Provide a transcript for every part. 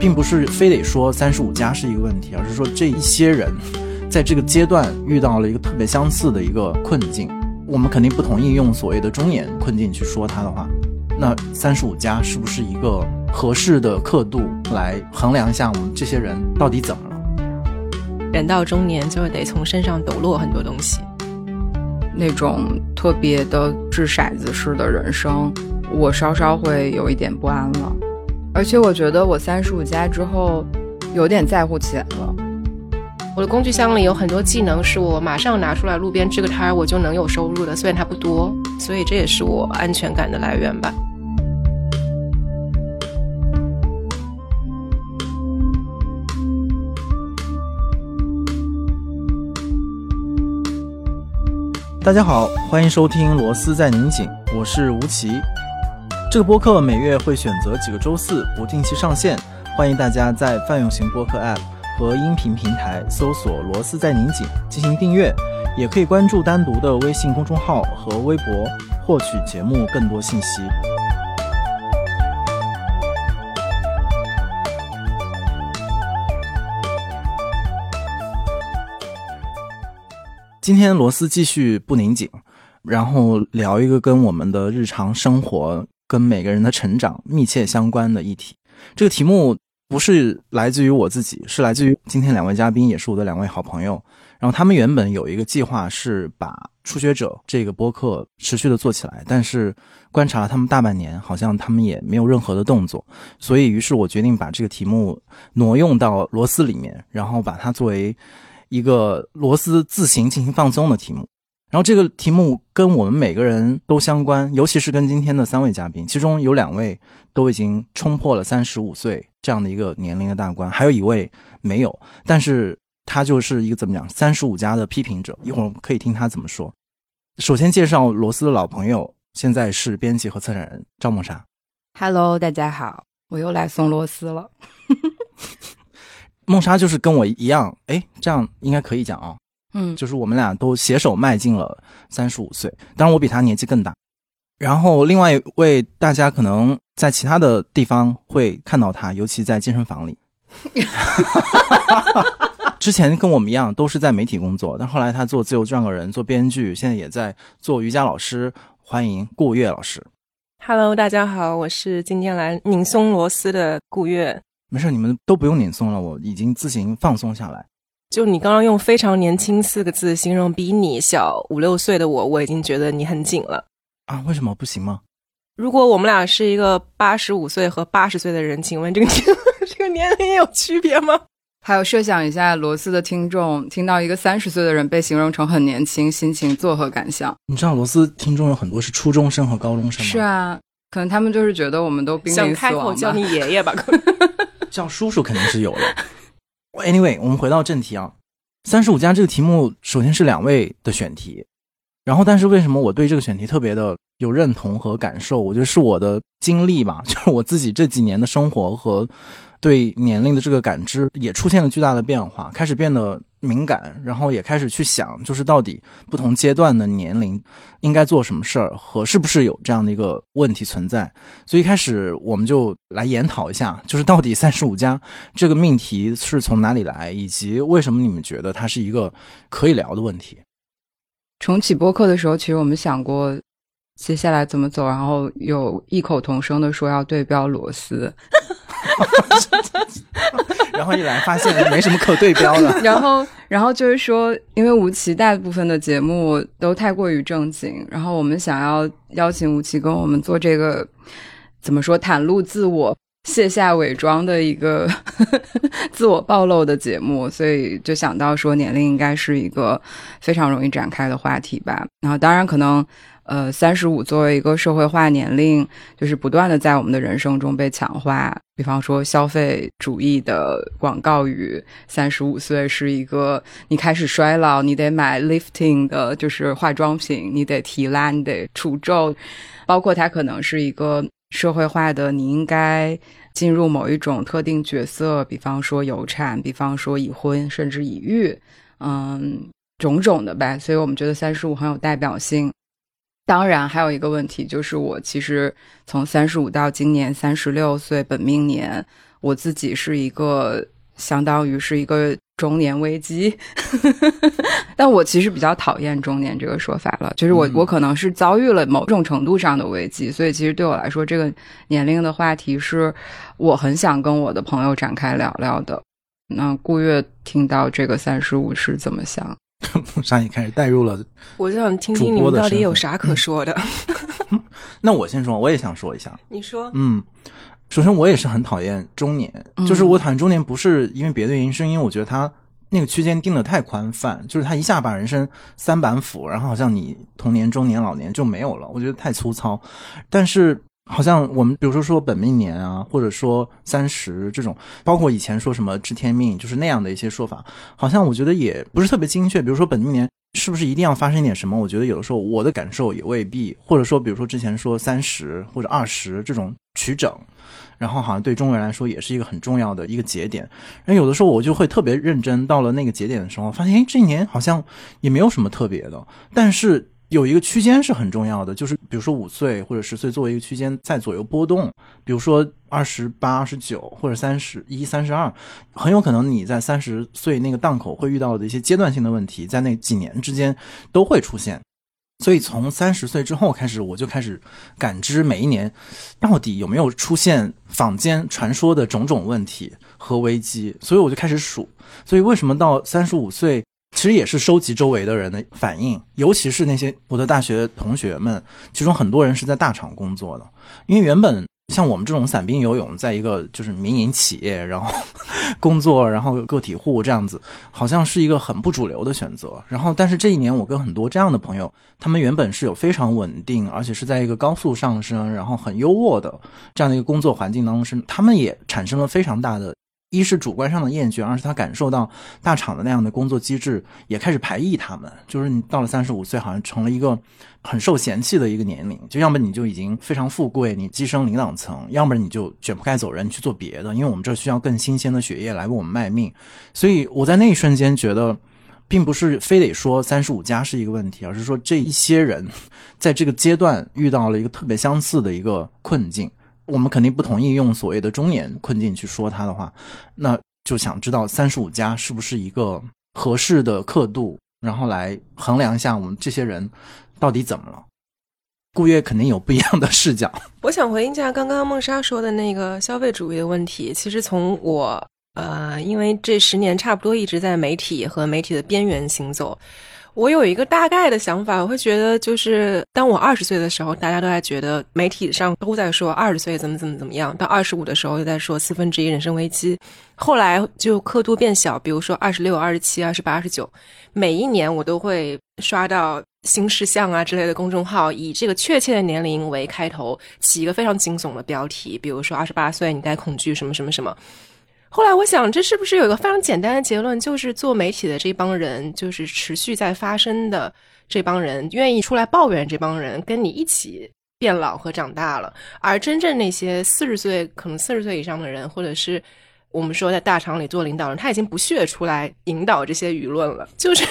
并不是非得说三十五加是一个问题，而是说这一些人在这个阶段遇到了一个特别相似的一个困境。我们肯定不同意用所谓的中年困境去说他的话，那三十五加是不是一个合适的刻度来衡量一下我们这些人到底怎么了？人到中年就得从身上抖落很多东西。那种特别的掷骰子式的人生，我稍稍会有一点不安了。而且我觉得我三十五加之后，有点在乎钱了。我的工具箱里有很多技能，是我马上拿出来路边支个摊儿，我就能有收入的。虽然它不多，所以这也是我安全感的来源吧。大家好，欢迎收听《螺丝在拧紧》，我是吴奇。这个播客每月会选择几个周四不定期上线，欢迎大家在泛用型播客 App 和音频平台搜索“螺丝在拧紧”进行订阅，也可以关注单独的微信公众号和微博获取节目更多信息。今天螺丝继续不拧紧，然后聊一个跟我们的日常生活、跟每个人的成长密切相关的议题。这个题目不是来自于我自己，是来自于今天两位嘉宾，也是我的两位好朋友。然后他们原本有一个计划是把初学者这个播客持续的做起来，但是观察了他们大半年，好像他们也没有任何的动作。所以，于是我决定把这个题目挪用到螺丝里面，然后把它作为。一个螺丝自行进行放松的题目，然后这个题目跟我们每个人都相关，尤其是跟今天的三位嘉宾，其中有两位都已经冲破了三十五岁这样的一个年龄的大关，还有一位没有，但是他就是一个怎么讲三十五加的批评者，一会儿可以听他怎么说。首先介绍罗斯的老朋友，现在是编辑和策展人赵梦莎。Hello，大家好，我又来送螺丝了。梦莎就是跟我一样，哎，这样应该可以讲啊。嗯，就是我们俩都携手迈进了三十五岁，当然我比他年纪更大。然后另外一位，大家可能在其他的地方会看到他，尤其在健身房里。之前跟我们一样都是在媒体工作，但后来他做自由撰稿人、做编剧，现在也在做瑜伽老师。欢迎顾月老师。Hello，大家好，我是今天来拧松螺丝的顾月。没事，你们都不用拧松了，我已经自行放松下来。就你刚刚用“非常年轻”四个字形容比你小五六岁的我，我已经觉得你很紧了啊？为什么不行吗？如果我们俩是一个八十五岁和八十岁的人，请问这个这个年龄有区别吗？还有，设想一下，罗斯的听众听到一个三十岁的人被形容成很年轻，心情作何感想？你知道，罗斯听众有很多是初中生和高中生吗？是啊，可能他们就是觉得我们都濒临死亡叫你爷爷吧？叫叔叔肯定是有了。Anyway，我们回到正题啊，三十五加这个题目首先是两位的选题，然后但是为什么我对这个选题特别的有认同和感受？我觉得是我的经历吧，就是我自己这几年的生活和。对年龄的这个感知也出现了巨大的变化，开始变得敏感，然后也开始去想，就是到底不同阶段的年龄应该做什么事儿和是不是有这样的一个问题存在。所以一开始我们就来研讨一下，就是到底三十五加这个命题是从哪里来，以及为什么你们觉得它是一个可以聊的问题。重启播客的时候，其实我们想过接下来怎么走，然后有异口同声的说要对标罗斯。然后一来发现没什么可对标的。然后，然后就是说，因为吴奇大部分的节目都太过于正经，然后我们想要邀请吴奇跟我们做这个怎么说袒露自我、卸下伪装的一个 自我暴露的节目，所以就想到说年龄应该是一个非常容易展开的话题吧。然后，当然可能。呃，三十五作为一个社会化年龄，就是不断的在我们的人生中被强化。比方说，消费主义的广告语，三十五岁是一个你开始衰老，你得买 lifting 的，就是化妆品，你得提拉，你得除皱。包括它可能是一个社会化的，你应该进入某一种特定角色，比方说有产，比方说已婚，甚至已育，嗯，种种的吧。所以我们觉得三十五很有代表性。当然，还有一个问题就是，我其实从三十五到今年三十六岁本命年，我自己是一个相当于是一个中年危机，但我其实比较讨厌中年这个说法了，就是我、嗯我可能是遭遇了某种程度上的危机，所以其实对我来说，这个年龄的话题是我很想跟我的朋友展开聊聊的。那顾月听到这个三十五是怎么想？木沙也开始带入了。我就想听听你们到底有啥可说的。那我先说，我也想说一下。你说，嗯，首先我也是很讨厌中年，嗯就是我讨厌中年不是因为别的原因，是因为我觉得他那个区间定的太宽泛，就是他一下把人生三板斧，然后好像你童年、中年、老年就没有了，我觉得太粗糙。但是好像我们比如说说本命年啊，或者说三十这种，包括以前说什么知天命，就是那样的一些说法，好像我觉得也不是特别精确。比如说本命年是不是一定要发生一点什么？我觉得有的时候我的感受也未必，或者说比如说之前说三十或者二十这种取整。然后好像对中国人来说也是一个很重要的一个节点，然后有的时候我就会特别认真，到了那个节点的时候，发现哎这一年好像也没有什么特别的，但是有一个区间是很重要的，就是比如说五岁或者十岁作为一个区间在左右波动，比如说二十八、二十九或者三十一、三十二，很有可能你在三十岁那个档口会遇到的一些阶段性的问题，在那几年之间都会出现。所以从三十岁之后开始，我就开始感知每一年到底有没有出现坊间传说的种种问题和危机，所以我就开始数。所以为什么到三十五岁，其实也是收集周围的人的反应，尤其是那些我的大学同学们，其中很多人是在大厂工作的，因为原本。像我们这种散兵游勇，在一个就是民营企业，然后工作，然后个体户这样子，好像是一个很不主流的选择。然后，但是这一年我跟很多这样的朋友，他们原本是有非常稳定，而且是在一个高速上升，然后很优渥的这样的一个工作环境当中，是他们也产生了非常大的。一是主观上的厌倦，二是他感受到大厂的那样的工作机制也开始排异他们。就是你到了三十五岁，好像成了一个很受嫌弃的一个年龄。就要么你就已经非常富贵，你跻身领导层；要么你就卷铺盖走人，去做别的。因为我们这需要更新鲜的血液来为我们卖命。所以我在那一瞬间觉得，并不是非得说三十五加是一个问题，而是说这一些人 在这个阶段遇到了一个特别相似的一个困境。我们肯定不同意用所谓的中年困境去说它的话，那就想知道三十五加是不是一个合适的刻度，然后来衡量一下我们这些人到底怎么了。顾月肯定有不一样的视角，我想回应一下刚刚梦莎说的那个消费主义的问题。其实从我呃，因为这十年差不多一直在媒体和媒体的边缘行走。我有一个大概的想法，我会觉得，就是当我二十岁的时候，大家都在觉得媒体上都在说二十岁怎么怎么怎么样；到二十五的时候，又在说四分之一人生危机。后来就刻度变小，比如说二十六、二十七、二十八、二十九，每一年我都会刷到新事项啊之类的公众号，以这个确切的年龄为开头，起一个非常惊悚的标题，比如说二十八岁你该恐惧什么什么什么。后来我想，这是不是有一个非常简单的结论，就是做媒体的这帮人，就是持续在发生的这帮人，愿意出来抱怨这帮人，跟你一起变老和长大了。而真正那些四十岁，可能四十岁以上的人，或者是我们说在大厂里做领导人，他已经不屑出来引导这些舆论了，就是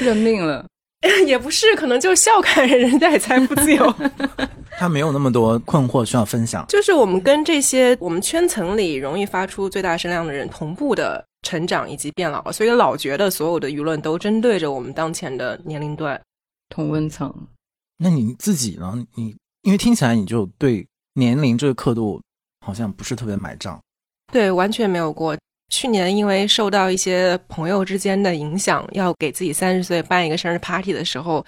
认命了。也不是，可能就笑看人家也财富自由。他没有那么多困惑需要分享。就是我们跟这些我们圈层里容易发出最大声量的人同步的成长以及变老，所以老觉得所有的舆论都针对着我们当前的年龄段。同温层，那你自己呢？你因为听起来你就对年龄这个刻度好像不是特别买账。对，完全没有过。去年因为受到一些朋友之间的影响，要给自己三十岁办一个生日 party 的时候，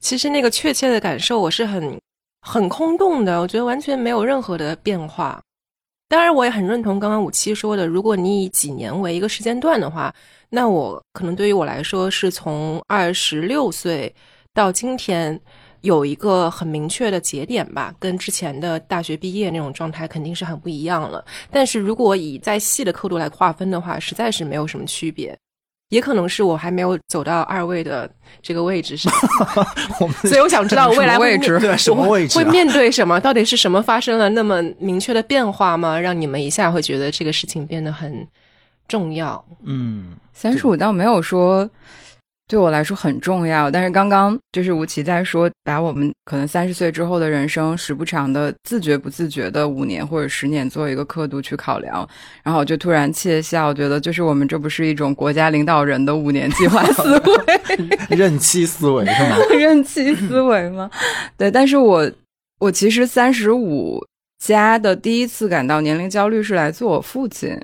其实那个确切的感受我是很很空洞的，我觉得完全没有任何的变化。当然，我也很认同刚刚五七说的，如果你以几年为一个时间段的话，那我可能对于我来说是从二十六岁到今天。有一个很明确的节点吧，跟之前的大学毕业那种状态肯定是很不一样了。但是如果以再细的刻度来划分的话，实在是没有什么区别。也可能是我还没有走到二位的这个位置上，所以我想知道未来位置对什么位置啊会面对什么？到底是什么发生了那么明确的变化吗？让你们一下会觉得这个事情变得很重要？嗯，三十五倒没有说对我来说很重要。但是刚刚就是吴奇在说，把我们可能三十岁之后的人生时不常的自觉不自觉的五年或者十年做一个刻度去考量，然后我就突然窃笑，觉得就是我们这不是一种国家领导人的五年计划 思维、任期思维是吗？任期思维吗？对，但是我我其实三十五加的第一次感到年龄焦虑是来自我父亲。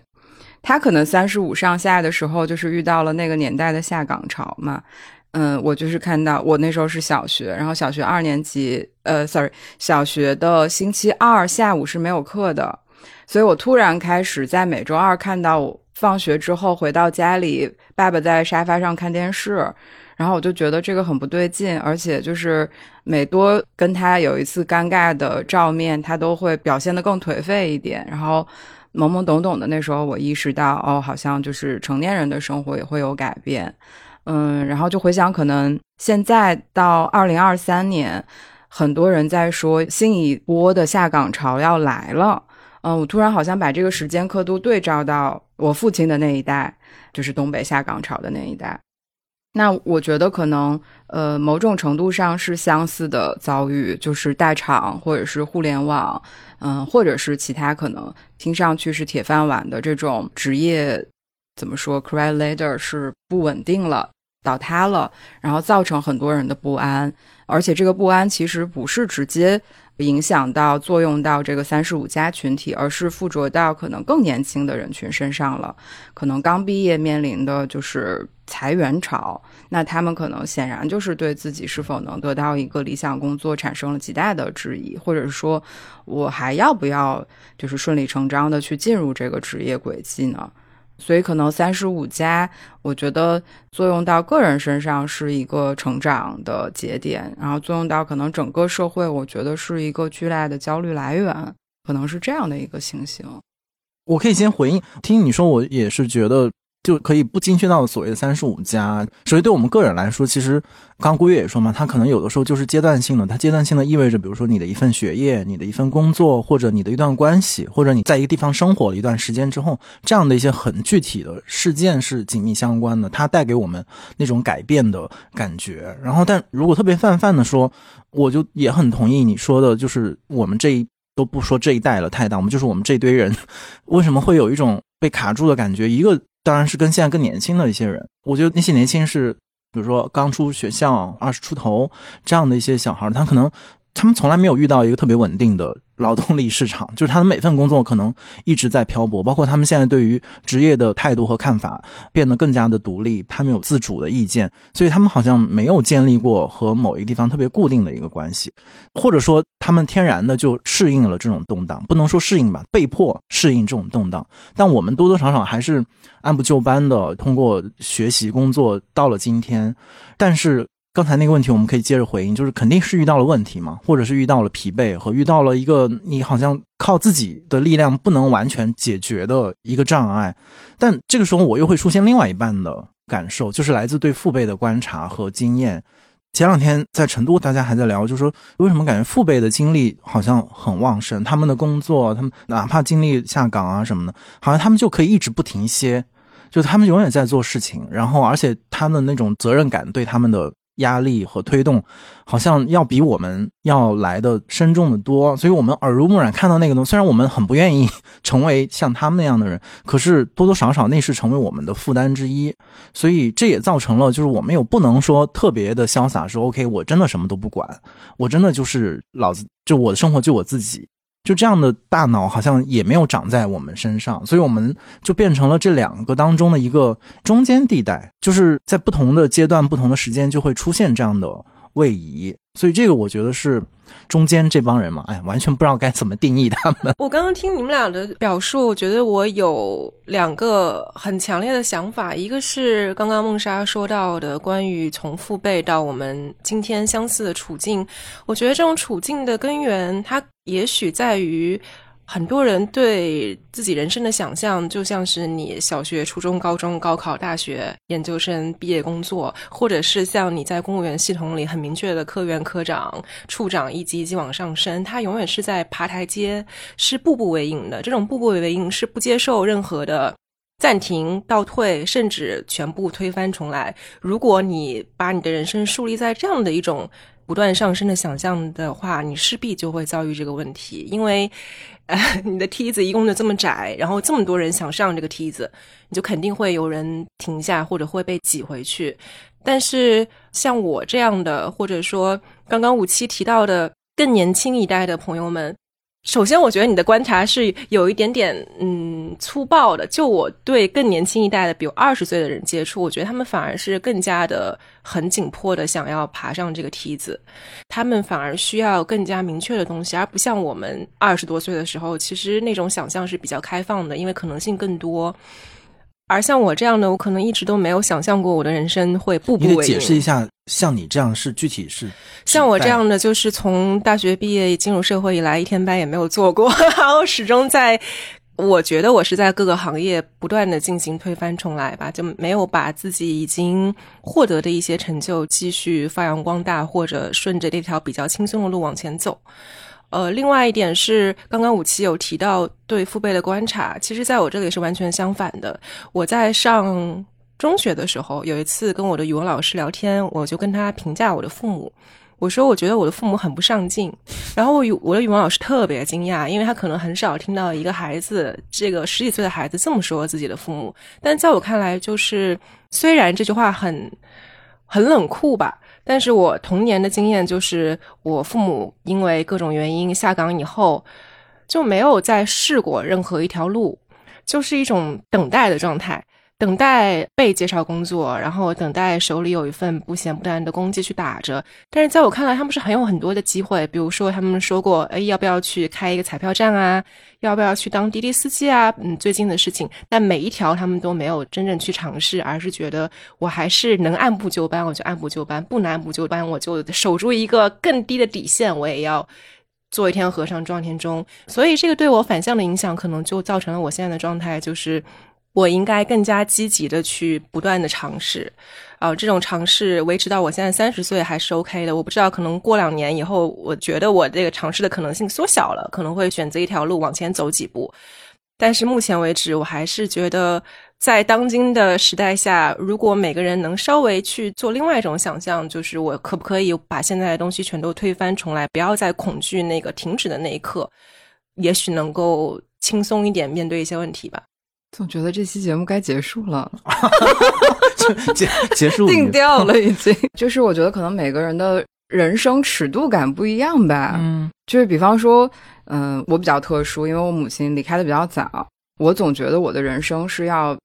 他可能三十五上下的时候，就是遇到了那个年代的下岗潮嘛。嗯，我就是看到我那时候是小学，然后小学二年级，呃，sorry，小学的星期二下午是没有课的，所以我突然开始在每周二看到我放学之后回到家里，爸爸在沙发上看电视，然后我就觉得这个很不对劲，而且就是每多跟他有一次尴尬的照面，他都会表现得更颓废一点，然后。懵懵懂懂的那时候，我意识到，哦，好像就是成年人的生活也会有改变，嗯，然后就回想，可能现在到二零二三年，很多人在说新一波的下岗潮要来了，嗯，我突然好像把这个时间刻度对照到我父亲的那一代，就是东北下岗潮的那一代。那我觉得可能，呃，某种程度上是相似的遭遇，就是大厂或者是互联网，嗯，或者是其他可能听上去是铁饭碗的这种职业，怎么说，career ladder 是不稳定了，倒塌了，然后造成很多人的不安，而且这个不安其实不是直接。影响到作用到这个三十五加群体，而是附着到可能更年轻的人群身上了。可能刚毕业面临的就是裁员潮，那他们可能显然就是对自己是否能得到一个理想工作产生了极大的质疑，或者是说我还要不要就是顺理成章的去进入这个职业轨迹呢？所以，可能三十五加，我觉得作用到个人身上是一个成长的节点，然后作用到可能整个社会，我觉得是一个巨大的焦虑来源，可能是这样的一个情形。我可以先回应，听你说，我也是觉得。就可以不精确到所谓的三十五加。所以对我们个人来说，其实刚刚顾月也说嘛，他可能有的时候就是阶段性的。它阶段性的意味着，比如说你的一份学业、你的一份工作，或者你的一段关系，或者你在一个地方生活了一段时间之后，这样的一些很具体的事件是紧密相关的。它带给我们那种改变的感觉。然后，但如果特别泛泛的说，我就也很同意你说的，就是我们这一都不说这一代了太大，我们就是我们这堆人，为什么会有一种被卡住的感觉？一个。当然是跟现在更年轻的一些人，我觉得那些年轻是，比如说刚出学校二十出头这样的一些小孩，他可能他们从来没有遇到一个特别稳定的。劳动力市场 就是他的每份工作可能一直在漂泊，包括他们现在对于职业的态度和看法变得更加的独立，他们有自主的意见，所以他们好像没有建立过和某一个地方特别固定的一个关系，或者说他们天然的就适应了这种动荡，不能说适应吧，被迫适应这种动荡。但我们多多少少还是按部就班的通过学习工作到了今天，但是。刚才那个问题，我们可以接着回应，就是肯定是遇到了问题嘛，或者是遇到了疲惫和遇到了一个你好像靠自己的力量不能完全解决的一个障碍。但这个时候，我又会出现另外一半的感受，就是来自对父辈的观察和经验。前两天在成都，大家还在聊，就是说为什么感觉父辈的精力好像很旺盛，他们的工作，他们哪怕经历下岗啊什么的，好像他们就可以一直不停歇，就他们永远在做事情，然后而且他们那种责任感对他们的。压力和推动，好像要比我们要来的深重的多，所以我们耳濡目染看到那个东西。虽然我们很不愿意 成为像他们那样的人，可是多多少少那是成为我们的负担之一。所以这也造成了，就是我们有不能说特别的潇洒，说 OK，我真的什么都不管，我真的就是老子，就我的生活就我自己。就这样的大脑好像也没有长在我们身上，所以我们就变成了这两个当中的一个中间地带，就是在不同的阶段、不同的时间就会出现这样的位移。所以这个我觉得是中间这帮人嘛，哎，完全不知道该怎么定义他们。我刚刚听你们俩的表述，我觉得我有两个很强烈的想法，一个是刚刚梦莎说到的关于从父辈到我们今天相似的处境，我觉得这种处境的根源，它也许在于。很多人对自己人生的想象，就像是你小学、初中、高中、高考、大学、研究生毕业工作，或者是像你在公务员系统里很明确的科员、科长、处长一级一级往上升，他永远是在爬台阶，是步步为营的。这种步步为营是不接受任何的暂停、倒退，甚至全部推翻重来。如果你把你的人生树立在这样的一种不断上升的想象的话，你势必就会遭遇这个问题，因为，呃，你的梯子一共就这么窄，然后这么多人想上这个梯子，你就肯定会有人停下，或者会被挤回去。但是像我这样的，或者说刚刚五七提到的更年轻一代的朋友们。首先，我觉得你的观察是有一点点嗯粗暴的。就我对更年轻一代的，比如二十岁的人接触，我觉得他们反而是更加的很紧迫的想要爬上这个梯子，他们反而需要更加明确的东西，而不像我们二十多岁的时候，其实那种想象是比较开放的，因为可能性更多。而像我这样的，我可能一直都没有想象过我的人生会步步为营。解释一下，像你这样是具体是？像我这样的，就是从大学毕业进入社会以来，一天班也没有做过，然后始终在。我觉得我是在各个行业不断的进行推翻重来吧，就没有把自己已经获得的一些成就继续发扬光大，或者顺着这条比较轻松的路往前走。呃，另外一点是，刚刚武七有提到对父辈的观察，其实在我这里是完全相反的。我在上中学的时候，有一次跟我的语文老师聊天，我就跟他评价我的父母，我说我觉得我的父母很不上进。然后我我的语文老师特别惊讶，因为他可能很少听到一个孩子，这个十几岁的孩子这么说自己的父母。但在我看来，就是虽然这句话很很冷酷吧。但是我童年的经验就是，我父母因为各种原因下岗以后，就没有再试过任何一条路，就是一种等待的状态。等待被介绍工作，然后等待手里有一份不咸不淡的工绩去打着。但是在我看来，他们是很有很多的机会。比如说，他们说过，哎，要不要去开一个彩票站啊？要不要去当滴滴司机啊？嗯，最近的事情。但每一条他们都没有真正去尝试，而是觉得我还是能按部就班，我就按部就班；不能按部就班，我就守住一个更低的底线，我也要做一天和尚撞一天钟。所以，这个对我反向的影响，可能就造成了我现在的状态，就是。我应该更加积极的去不断的尝试，啊，这种尝试维持到我现在三十岁还是 OK 的。我不知道，可能过两年以后，我觉得我这个尝试的可能性缩小了，可能会选择一条路往前走几步。但是目前为止，我还是觉得，在当今的时代下，如果每个人能稍微去做另外一种想象，就是我可不可以把现在的东西全都推翻重来，不要再恐惧那个停止的那一刻，也许能够轻松一点面对一些问题吧。总觉得这期节目该结束了，结结束定调了已经。就是我觉得可能每个人的人生尺度感不一样吧。嗯，就是比方说，嗯，我比较特殊，因为我母亲离开的比较早，我总觉得我的人生是要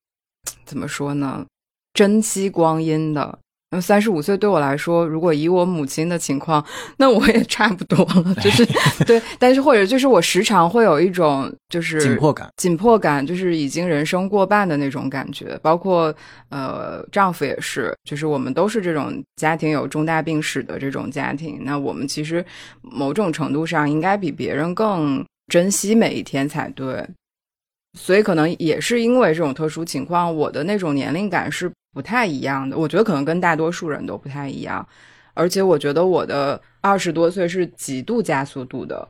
怎么说呢？珍惜光阴的。那三十五岁对我来说，如果以我母亲的情况，那我也差不多了，就是对。但是或者就是我时常会有一种就是紧迫感，紧迫感就是已经人生过半的那种感觉。包括呃，丈夫也是，就是我们都是这种家庭有重大病史的这种家庭。那我们其实某种程度上应该比别人更珍惜每一天才对。所以可能也是因为这种特殊情况，我的那种年龄感是。不太一样的，我觉得可能跟大多数人都不太一样，而且我觉得我的二十多岁是极度加速度的，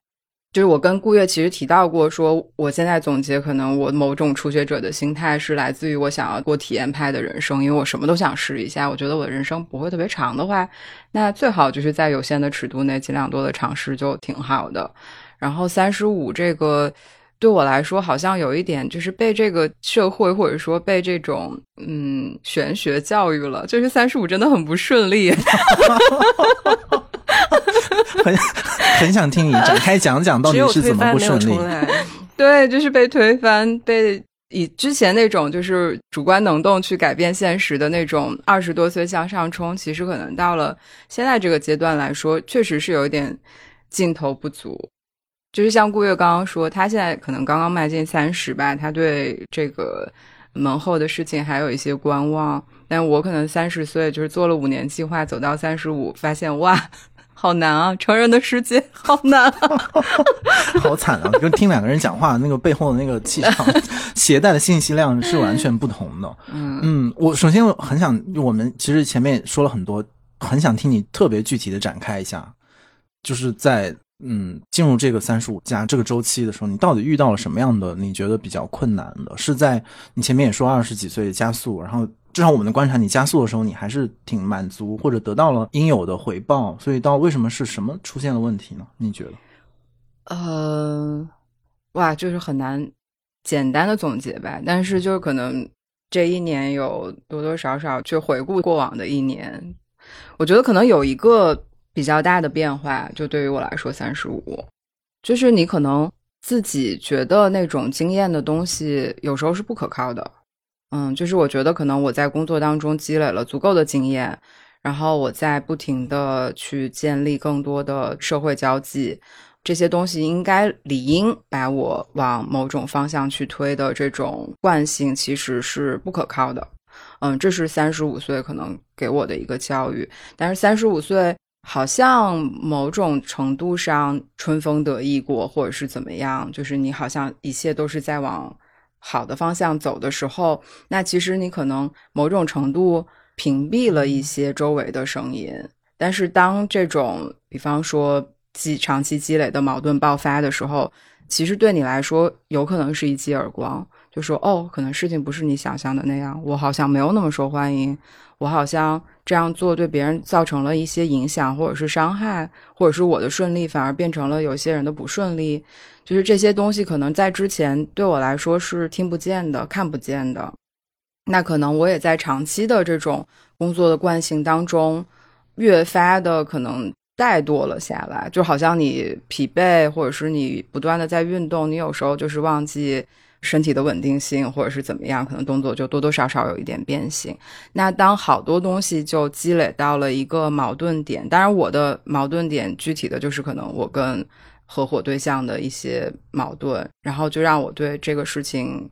就是我跟顾月其实提到过，说我现在总结，可能我某种初学者的心态是来自于我想要过体验派的人生，因为我什么都想试一下，我觉得我的人生不会特别长的话，那最好就是在有限的尺度内尽量多的尝试就挺好的。然后三十五这个。对我来说，好像有一点就是被这个社会或者说被这种嗯玄学教育了，就是三十五真的很不顺利，很很想听你展开讲讲到底是怎么不顺利。对，就是被推翻，被以之前那种就是主观能动去改变现实的那种二十多岁向上冲，其实可能到了现在这个阶段来说，确实是有一点劲头不足。就是像顾月刚刚说，他现在可能刚刚迈进三十吧，他对这个门后的事情还有一些观望。但我可能三十岁，就是做了五年计划，走到三十五，发现哇，好难啊！成人的世界好难，啊，好惨啊！就听两个人讲话，那个背后的那个气场 携带的信息量是完全不同的。嗯嗯，我首先我很想，我们其实前面说了很多，很想听你特别具体的展开一下，就是在。嗯，进入这个三十五加这个周期的时候，你到底遇到了什么样的你觉得比较困难的？是在你前面也说二十几岁加速，然后至少我们的观察，你加速的时候你还是挺满足或者得到了应有的回报，所以到为什么是什么出现了问题呢？你觉得？呃，哇，就是很难简单的总结吧。但是就是可能这一年有多多少少去回顾过往的一年，我觉得可能有一个。比较大的变化，就对于我来说，三十五，就是你可能自己觉得那种经验的东西，有时候是不可靠的。嗯，就是我觉得可能我在工作当中积累了足够的经验，然后我在不停的去建立更多的社会交际，这些东西应该理应把我往某种方向去推的这种惯性，其实是不可靠的。嗯，这是三十五岁可能给我的一个教育，但是三十五岁。好像某种程度上春风得意过，或者是怎么样，就是你好像一切都是在往好的方向走的时候，那其实你可能某种程度屏蔽了一些周围的声音。但是当这种，比方说积长期积累的矛盾爆发的时候，其实对你来说有可能是一记耳光，就说哦，可能事情不是你想象的那样，我好像没有那么受欢迎。我好像这样做对别人造成了一些影响，或者是伤害，或者是我的顺利反而变成了有些人的不顺利。就是这些东西可能在之前对我来说是听不见的、看不见的。那可能我也在长期的这种工作的惯性当中，越发的可能怠惰了下来。就好像你疲惫，或者是你不断的在运动，你有时候就是忘记。身体的稳定性，或者是怎么样，可能动作就多多少少有一点变形。那当好多东西就积累到了一个矛盾点，当然我的矛盾点具体的就是可能我跟合伙对象的一些矛盾，然后就让我对这个事情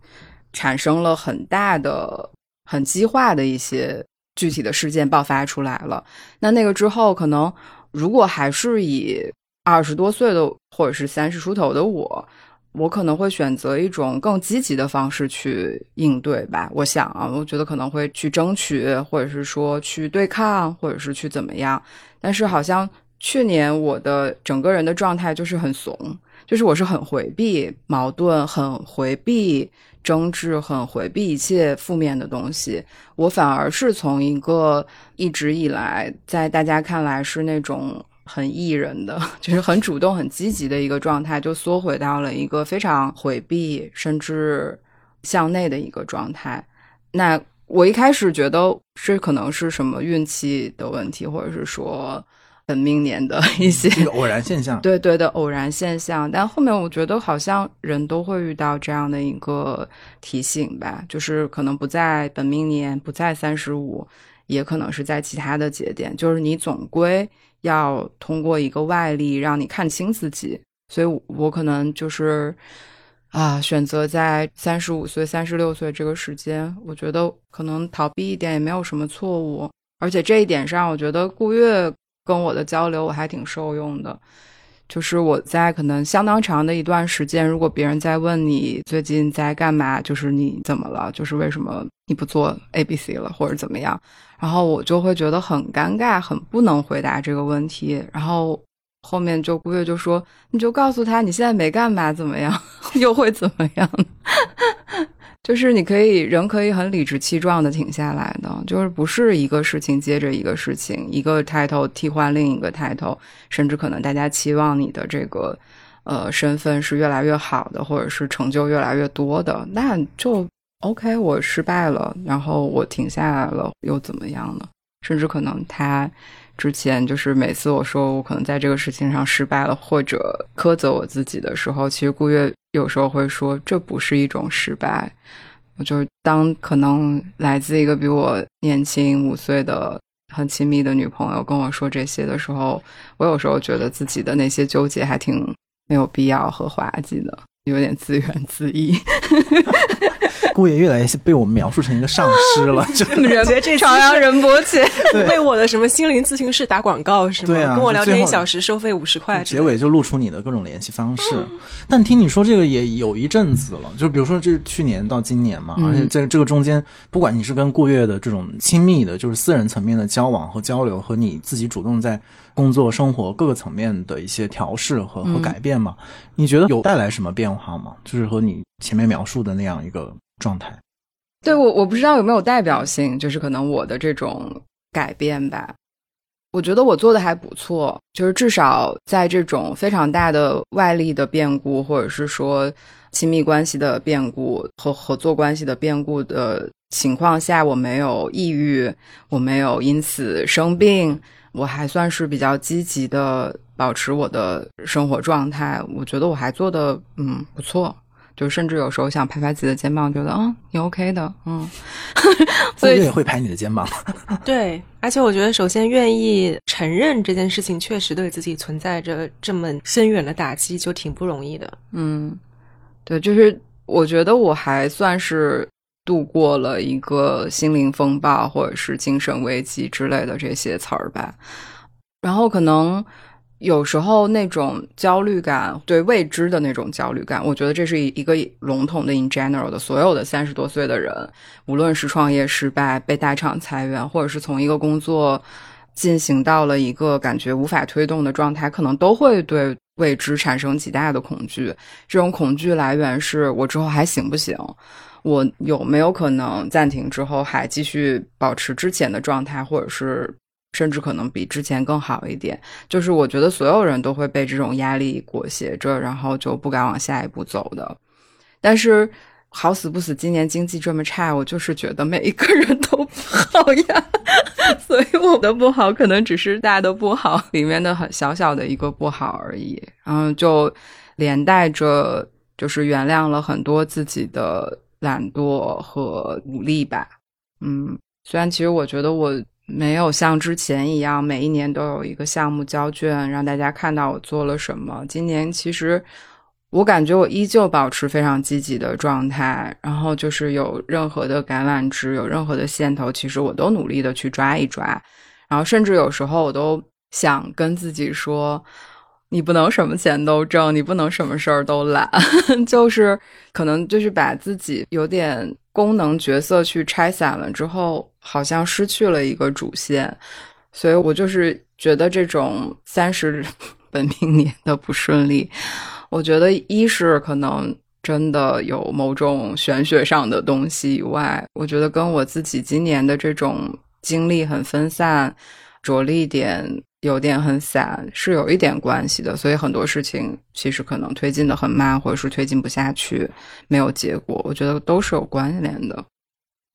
产生了很大的、很激化的一些具体的事件爆发出来了。那那个之后，可能如果还是以二十多岁的或者是三十出头的我。我可能会选择一种更积极的方式去应对吧。我想啊，我觉得可能会去争取，或者是说去对抗，或者是去怎么样。但是好像去年我的整个人的状态就是很怂，就是我是很回避矛盾，很回避争执，很回避一切负面的东西。我反而是从一个一直以来在大家看来是那种。很艺人的，就是很主动、很积极的一个状态，就缩回到了一个非常回避甚至向内的一个状态。那我一开始觉得这可能是什么运气的问题，或者是说本命年的一些偶然现象。对对的，偶然现象。但后面我觉得好像人都会遇到这样的一个提醒吧，就是可能不在本命年，不在三十五，也可能是在其他的节点，就是你总归。要通过一个外力让你看清自己，所以我可能就是啊，选择在三十五岁、三十六岁这个时间，我觉得可能逃避一点也没有什么错误。而且这一点上，我觉得顾月跟我的交流我还挺受用的。就是我在可能相当长的一段时间，如果别人在问你最近在干嘛，就是你怎么了，就是为什么你不做 A、B、C 了，或者怎么样。然后我就会觉得很尴尬，很不能回答这个问题。然后后面就姑爷就说：“你就告诉他你现在没干嘛，怎么样？又会怎么样？就是你可以人可以很理直气壮的停下来的，就是不是一个事情接着一个事情，一个 title 替换另一个 title，甚至可能大家期望你的这个呃身份是越来越好的，或者是成就越来越多的，那就。” OK，我失败了，然后我停下来了，又怎么样呢？甚至可能他之前就是每次我说我可能在这个事情上失败了，或者苛责我自己的时候，其实顾月有时候会说这不是一种失败。我就是当可能来自一个比我年轻五岁的很亲密的女朋友跟我说这些的时候，我有时候觉得自己的那些纠结还挺没有必要和滑稽的，有点自怨自艾。顾爷越来越被我们描述成一个上师了，就人觉得这朝阳仁波切，为我的什么心灵咨询室打广告是吗？对啊跟我聊天一小时收费五十块结尾就露出你的各种联系方式。但听你说这个也有一阵子了，就比如说这是去年到今年嘛，嗯而且在这个中间，不管你是跟顾月的这种亲密的，就是私人层面的交往和交流，和你自己主动在工作、生活各个层面的一些调试和和嗯改变嘛，你觉得有带来什么变化吗？就是和你前面描述的那样一个状态。对我我不知道有没有代表性，就是可能我的这种改变吧。我觉得我做的还不错，就是至少在这种非常大的外力的变故，或者是说亲密关系的变故和合作关系的变故的情况下，我没有抑郁，我没有因此生病，我还算是比较积极的保持我的生活状态。我觉得我还做的嗯不错。就甚至有时候想拍拍自己的肩膀，觉得嗯你 OK 的，嗯，顾所以月也会拍你的肩膀，对，而且我觉得，首先愿意承认这件事情确实对自己存在着这么深远的打击，就挺不容易的。嗯，对，就是我觉得我还算是度过了一个心灵风暴或者是精神危机之类的这些词儿吧。然后可能有时候那种焦虑感，对未知的那种焦虑感，我觉得这是一一个笼统的 in general 的，所有的三十多岁的人，无论是创业失败、被大厂裁员，或者是从一个工作进行到了一个感觉无法推动的状态，可能都会对未知产生极大的恐惧。这种恐惧来源是我之后还行不行？我有没有可能暂停之后还继续保持之前的状态，或者是甚至可能比之前更好一点？就是我觉得所有人都会被这种压力裹挟着，然后就不敢往下一步走的。但是好死不死，今年经济这么差，我就是觉得每一个人都不好呀。所以我的不好可能只是大的不好里面的很小小的一个不好而已，然后就连带着就是原谅了很多自己的懒惰和无力吧。嗯，虽然其实我觉得我没有像之前一样每一年都有一个项目交卷，让大家看到我做了什么。今年其实我感觉我依旧保持非常积极的状态，然后就是有任何的橄榄枝，有任何的线头，其实我都努力的去抓一抓，然后甚至有时候我都想跟自己说。你不能什么钱都挣，你不能什么事儿都揽，就是可能就是把自己有点功能角色去拆散了之后，好像失去了一个主线，所以我就是觉得这种三十 本命年的不顺利，我觉得一是可能真的有某种玄学上的东西以外，我觉得跟我自己今年的这种精力很分散，着力点有点很散，是有一点关系的。所以很多事情其实可能推进的很慢，或者是推进不下去，没有结果，我觉得都是有关联的。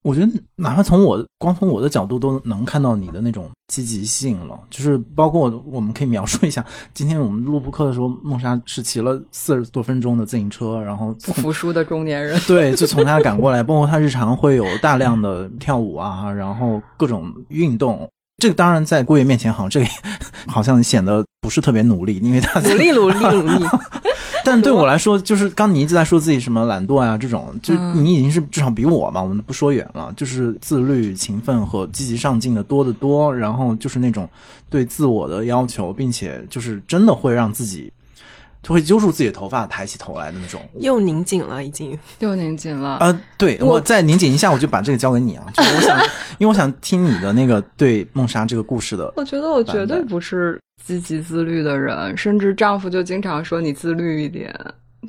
我觉得哪怕从我光从我的角度都能看到你的那种积极性了，就是包括我们可以描述一下，今天我们录播课的时候，梦莎是骑了四十多分钟的自行车，然后不服输的中年人，对，就从他赶过来，包括他日常会有大量的跳舞啊，然后各种运动。这个当然在郭爷面前，好像这个 好像显得不是特别努力，因为他努力努力努力，但对我来说，就是刚你一直在说自己什么懒惰啊这种，就嗯你已经是至少比我嘛，我们不说远了，就是自律、勤奋和积极上进的多得多。然后就是那种对自我的要求，并且就是真的会让自己就会揪住自己的头发，抬起头来的那种。又拧紧了，已经。又拧紧了。啊、对我再拧紧一下，我就把这个交给你啊，就是我想，因为我想听你的那个对梦莎这个故事的。我觉得我绝对不是积极自律的人，甚至丈夫就经常说你自律一点。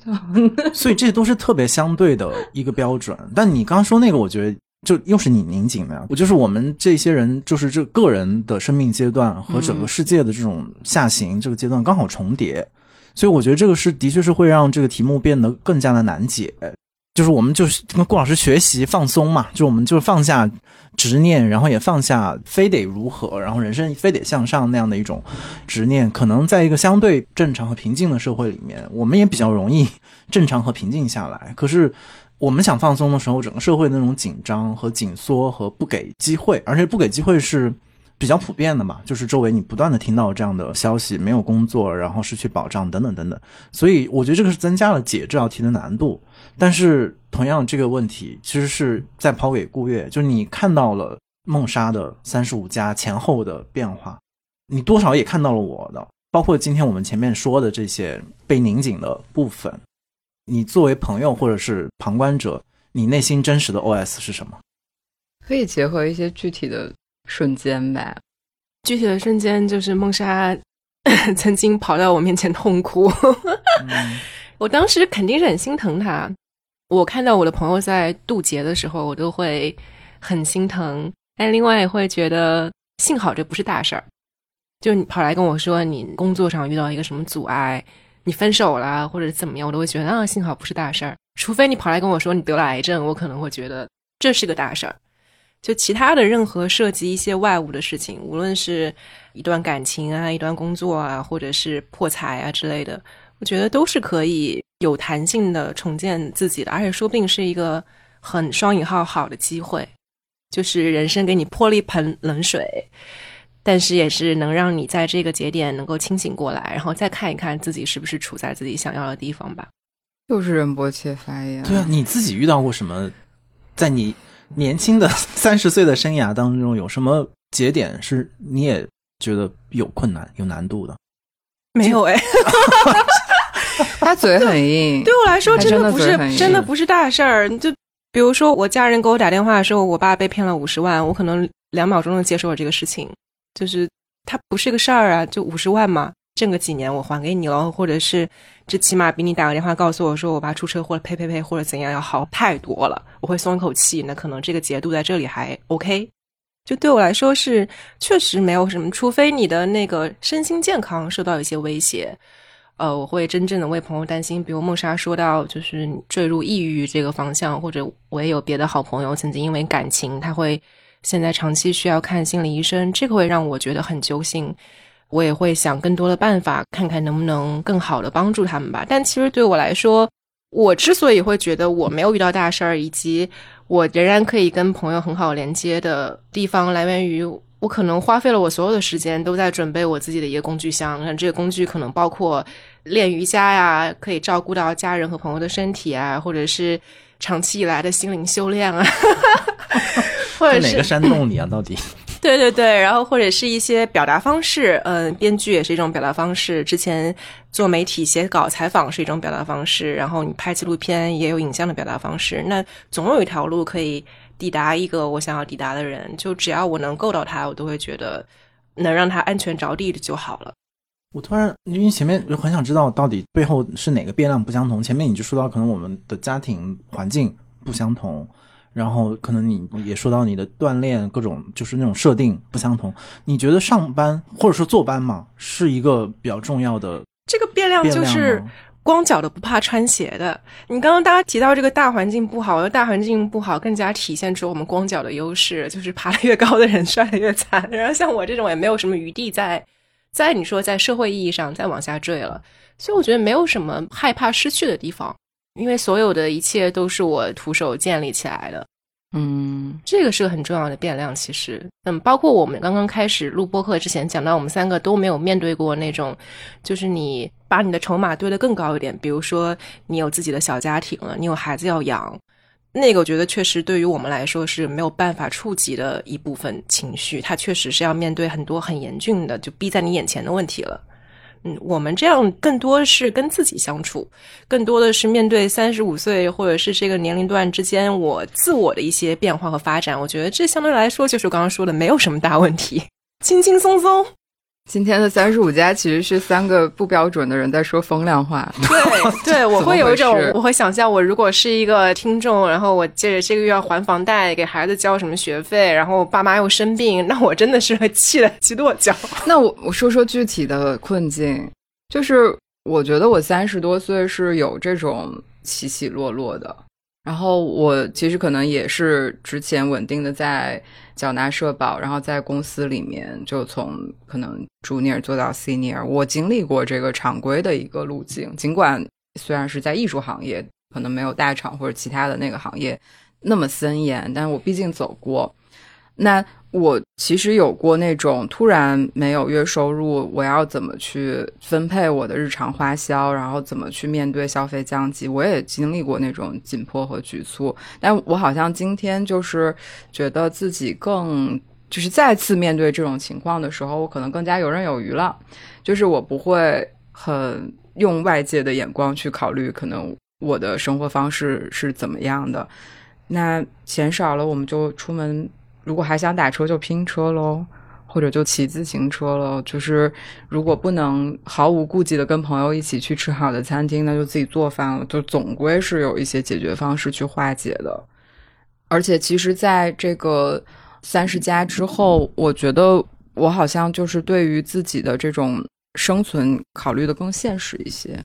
所以这都是特别相对的一个标准。但你刚刚说那个，我觉得就又是你拧紧的呀。我就是我们这些人，就是这个人的生命阶段和整个世界的这种下行这个阶段刚好重叠，所以我觉得这个是的确是会让这个题目变得更加的难解。就是我们就是跟顾老师学习放松嘛，就我们就是放下执念，然后也放下非得如何，然后人生非得向上那样的一种执念。可能在一个相对正常和平静的社会里面，我们也比较容易正常和平静下来。可是我们想放松的时候，整个社会那种紧张和紧缩和不给机会，而且不给机会是。比较普遍的嘛，就是周围你不断的听到这样的消息，没有工作，然后失去保障等等等等，所以我觉得这个是增加了解这道题的难度。但是同样这个问题其实是在抛给顾月，就是你看到了梦莎的三十五加前后的变化，你多少也看到了我的，包括今天我们前面说的这些被拧紧的部分。你作为朋友或者是旁观者，你内心真实的 OS 是什么？可以结合一些具体的瞬间吧。具体的瞬间就是梦莎 曾经跑到我面前痛哭，我当时肯定是很心疼他。我看到我的朋友在渡劫的时候，我都会很心疼，但另外也会觉得幸好这不是大事儿。就你跑来跟我说你工作上遇到一个什么阻碍，你分手了或者怎么样，我都会觉得啊幸好不是大事儿。除非你跑来跟我说你得了癌症，我可能会觉得这是个大事儿。就其他的任何涉及一些外物的事情，无论是一段感情啊、一段工作啊，或者是破财啊之类的，我觉得都是可以有弹性的重建自己的，而且说不定是一个很双引号好的机会，就是人生给你泼了一盆冷水，但是也是能让你在这个节点能够清醒过来，然后再看一看自己是不是处在自己想要的地方吧。又是仁波切发言，对啊，你自己遇到过什么？在你年轻的 三十岁的生涯当中，有什么节点是你也觉得有困难、有难度的？没有哎，他嘴很硬。对我来说，他真的不是真的不是大事儿。就比如说，我家人给我打电话的时候，我爸被骗了五十万，我可能两秒钟就接受了这个事情，就是它不是个事儿啊，就五十万嘛，挣个几年我还给你了，或者是这起码比你打个电话告诉我说我爸出车祸了，呸呸呸，或者怎样要好太多了，我会松一口气。那可能这个节度在这里还 OK。就对我来说是确实没有什么，除非你的那个身心健康受到一些威胁，呃，我会真正的为朋友担心。比如梦莎说到，就是坠入抑郁这个方向，或者我也有别的好朋友曾经因为感情，他会现在长期需要看心理医生，这个会让我觉得很揪心。我也会想更多的办法，看看能不能更好的帮助他们吧。但其实对我来说，我之所以会觉得我没有遇到大事儿，以及我仍然可以跟朋友很好连接的地方，来源于我可能花费了我所有的时间都在准备我自己的一个工具箱。那这个工具可能包括练瑜伽呀，可以照顾到家人和朋友的身体啊，或者是长期以来的心灵修炼啊，或者是在哪个山洞里啊？到底？对对对，然后或者是一些表达方式，嗯、编剧也是一种表达方式。之前做媒体写稿、采访是一种表达方式，然后你拍纪录片也有影像的表达方式。那总有一条路可以抵达一个我想要抵达的人，就只要我能够到他，我都会觉得能让他安全着地的就好了。我突然，因为前面就很想知道到底背后是哪个变量不相同。前面你就说到可能我们的家庭环境不相同，然后可能你也说到你的锻炼各种就是那种设定不相同。你觉得上班或者说坐班嘛，是一个比较重要的这个变量就是？光脚的不怕穿鞋的。你刚刚大家提到这个大环境不好，大环境不好更加体现出我们光脚的优势，就是爬得越高的人摔得越惨。然后像我这种也没有什么余地在，在你说在社会意义上再往下坠了，所以我觉得没有什么害怕失去的地方，因为所有的一切都是我徒手建立起来的。嗯，这个是个很重要的变量，其实，嗯，包括我们刚刚开始录播课之前讲到，我们三个都没有面对过那种，就是你把你的筹码堆得更高一点，比如说你有自己的小家庭了，你有孩子要养，那个我觉得确实对于我们来说是没有办法触及的一部分情绪，它确实是要面对很多很严峻的，就逼在你眼前的问题了。嗯，我们这样更多是跟自己相处，更多的是面对三十五岁或者是这个年龄段之间我自我的一些变化和发展。我觉得这相对来说就是我刚刚说的，没有什么大问题，轻轻松松。今天的三十五加其实是三个不标准的人在说风凉话。对对，我会有一种我会想象，我如果是一个听众，然后我借着这个月要还房贷，给孩子交什么学费，然后我爸妈又生病，那我真的是会气得直跺脚。那我我说说具体的困境，就是我觉得我三十多岁是有这种起起落落的，然后我其实可能也是之前稳定的在缴纳社保，然后在公司里面就从可能 junior 做到 senior，我经历过这个常规的一个路径，尽管虽然是在艺术行业，可能没有大厂或者其他的那个行业那么森严，但我毕竟走过。那我其实有过那种突然没有月收入，我要怎么去分配我的日常花销，然后怎么去面对消费降级，我也经历过那种紧迫和局促。但我好像今天就是觉得自己更，就是再次面对这种情况的时候，我可能更加游刃有余了。就是我不会很用外界的眼光去考虑，可能我的生活方式是怎么样的。那钱少了，我们就出门。如果还想打车，就拼车喽，或者就骑自行车喽。就是如果不能毫无顾忌的跟朋友一起去吃好的餐厅，那就自己做饭了。就总归是有一些解决方式去化解的。而且，其实在这个三十加之后，我觉得我好像就是对于自己的这种生存考虑的更现实一些。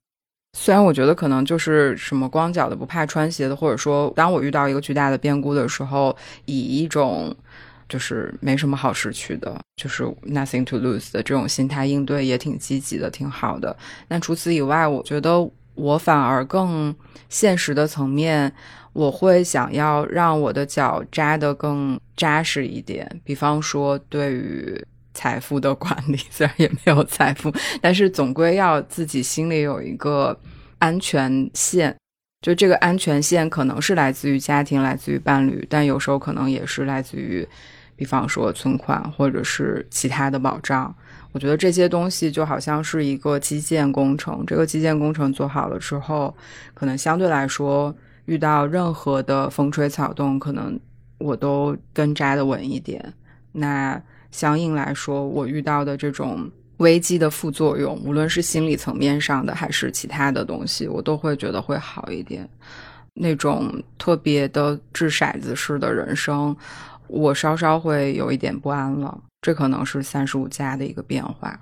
虽然我觉得可能就是什么光脚的不怕穿鞋的，或者说，当我遇到一个巨大的变故的时候，以一种。就是没什么好失去的，就是 nothing to lose 的这种心态应对也挺积极的，挺好的。那除此以外，我觉得我反而更现实的层面，我会想要让我的脚扎得更扎实一点。比方说，对于财富的管理，虽然也没有财富，但是总归要自己心里有一个安全线。就这个安全线可能是来自于家庭，来自于伴侣，但有时候可能也是来自于。比方说存款或者是其他的保障，我觉得这些东西就好像是一个基建工程。这个基建工程做好了之后，可能相对来说遇到任何的风吹草动，可能我都更扎的稳一点。那相应来说，我遇到的这种危机的副作用，无论是心理层面上的还是其他的东西，我都会觉得会好一点。那种特别的掷骰子式的人生。我稍稍会有一点不安了，这可能是三十五加的一个变化。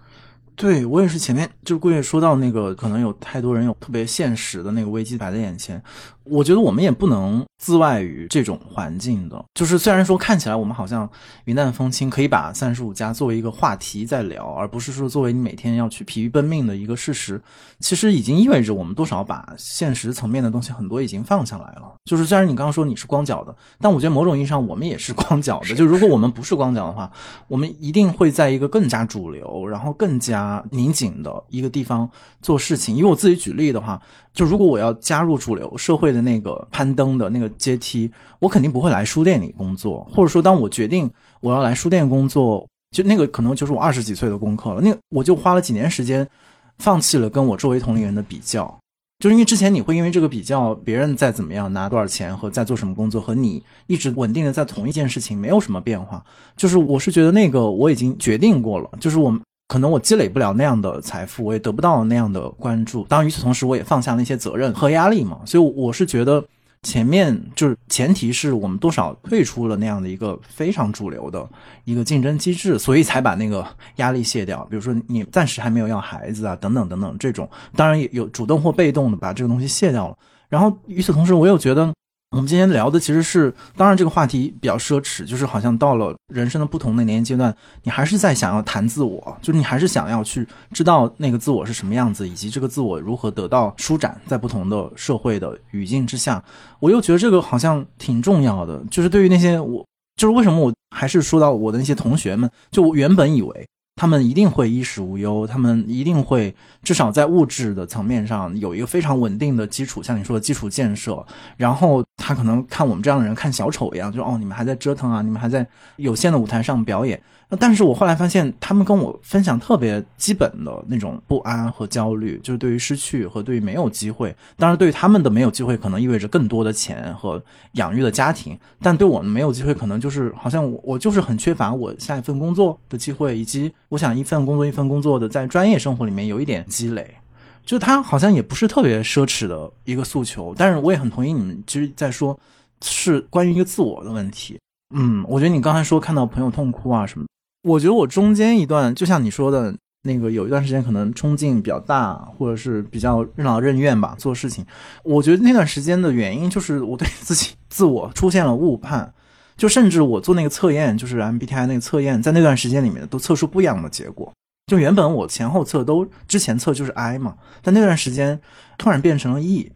对我也是，前面就是贵月说到那个，可能有太多人有特别现实的那个危机摆在眼前。我觉得我们也不能自外于这种环境的，就是虽然说看起来我们好像云淡风轻，可以把三十五加作为一个话题在聊，而不是说作为你每天要去疲于奔命的一个事实，其实已经意味着我们多少把现实层面的东西很多已经放下来了。就是虽然你刚刚说你是光脚的，但我觉得某种意义上我们也是光脚的。就如果我们不是光脚的话，我们一定会在一个更加主流，然后更加啊拧紧的一个地方做事情。因为我自己举例的话。就如果我要加入主流社会的那个攀登的那个阶梯，我肯定不会来书店里工作，或者说当我决定我要来书店工作，就那个可能就是我二十几岁的功课了。那我就花了几年时间，放弃了跟我周围同龄人的比较，就是因为之前你会因为这个比较别人在怎么样拿多少钱和在做什么工作，和你一直稳定的在同一件事情没有什么变化。就是我是觉得那个我已经决定过了，就是我们。可能我积累不了那样的财富，我也得不到那样的关注。当然，与此同时，我也放下那些责任和压力嘛。所以，我是觉得前面就是前提是我们多少退出了那样的一个非常主流的一个竞争机制，所以才把那个压力卸掉。比如说，你暂时还没有要孩子啊，等等等等这种，当然也有主动或被动的把这个东西卸掉了。然后，与此同时，我又觉得。我们今天聊的其实是，当然这个话题比较奢侈，就是好像到了人生的不同的年龄阶段，你还是在想要谈自我，就是你还是想要去知道那个自我是什么样子，以及这个自我如何得到舒展，在不同的社会的语境之下，我又觉得这个好像挺重要的，就是对于那些我，就是为什么我还是说到我的那些同学们，就我原本以为。他们一定会衣食无忧，他们一定会至少在物质的层面上有一个非常稳定的基础，像你说的基础建设。然后他可能看我们这样的人看小丑一样，就哦，你们还在折腾啊，你们还在有限的舞台上表演。但是我后来发现，他们跟我分享特别基本的那种不安和焦虑，就是对于失去和对于没有机会。当然，对于他们的没有机会，可能意味着更多的钱和养育的家庭；但对我们没有机会，可能就是好像我我就是很缺乏我下一份工作的机会，以及我想一份工作一份工作的在专业生活里面有一点积累。就他好像也不是特别奢侈的一个诉求，但是我也很同意你们其实在说，是关于一个自我的问题。嗯，我觉得你刚才说看到朋友痛哭啊什么。我觉得我中间一段，就像你说的那个，有一段时间可能冲劲比较大，或者是比较任劳任怨吧，做事情。我觉得那段时间的原因就是我对自己自我出现了误判，就甚至我做那个测验，就是 MBTI 那个测验，在那段时间里面都测出不一样的结果。就原本我前后测都之前测就是 I 嘛，但那段时间突然变成了 E，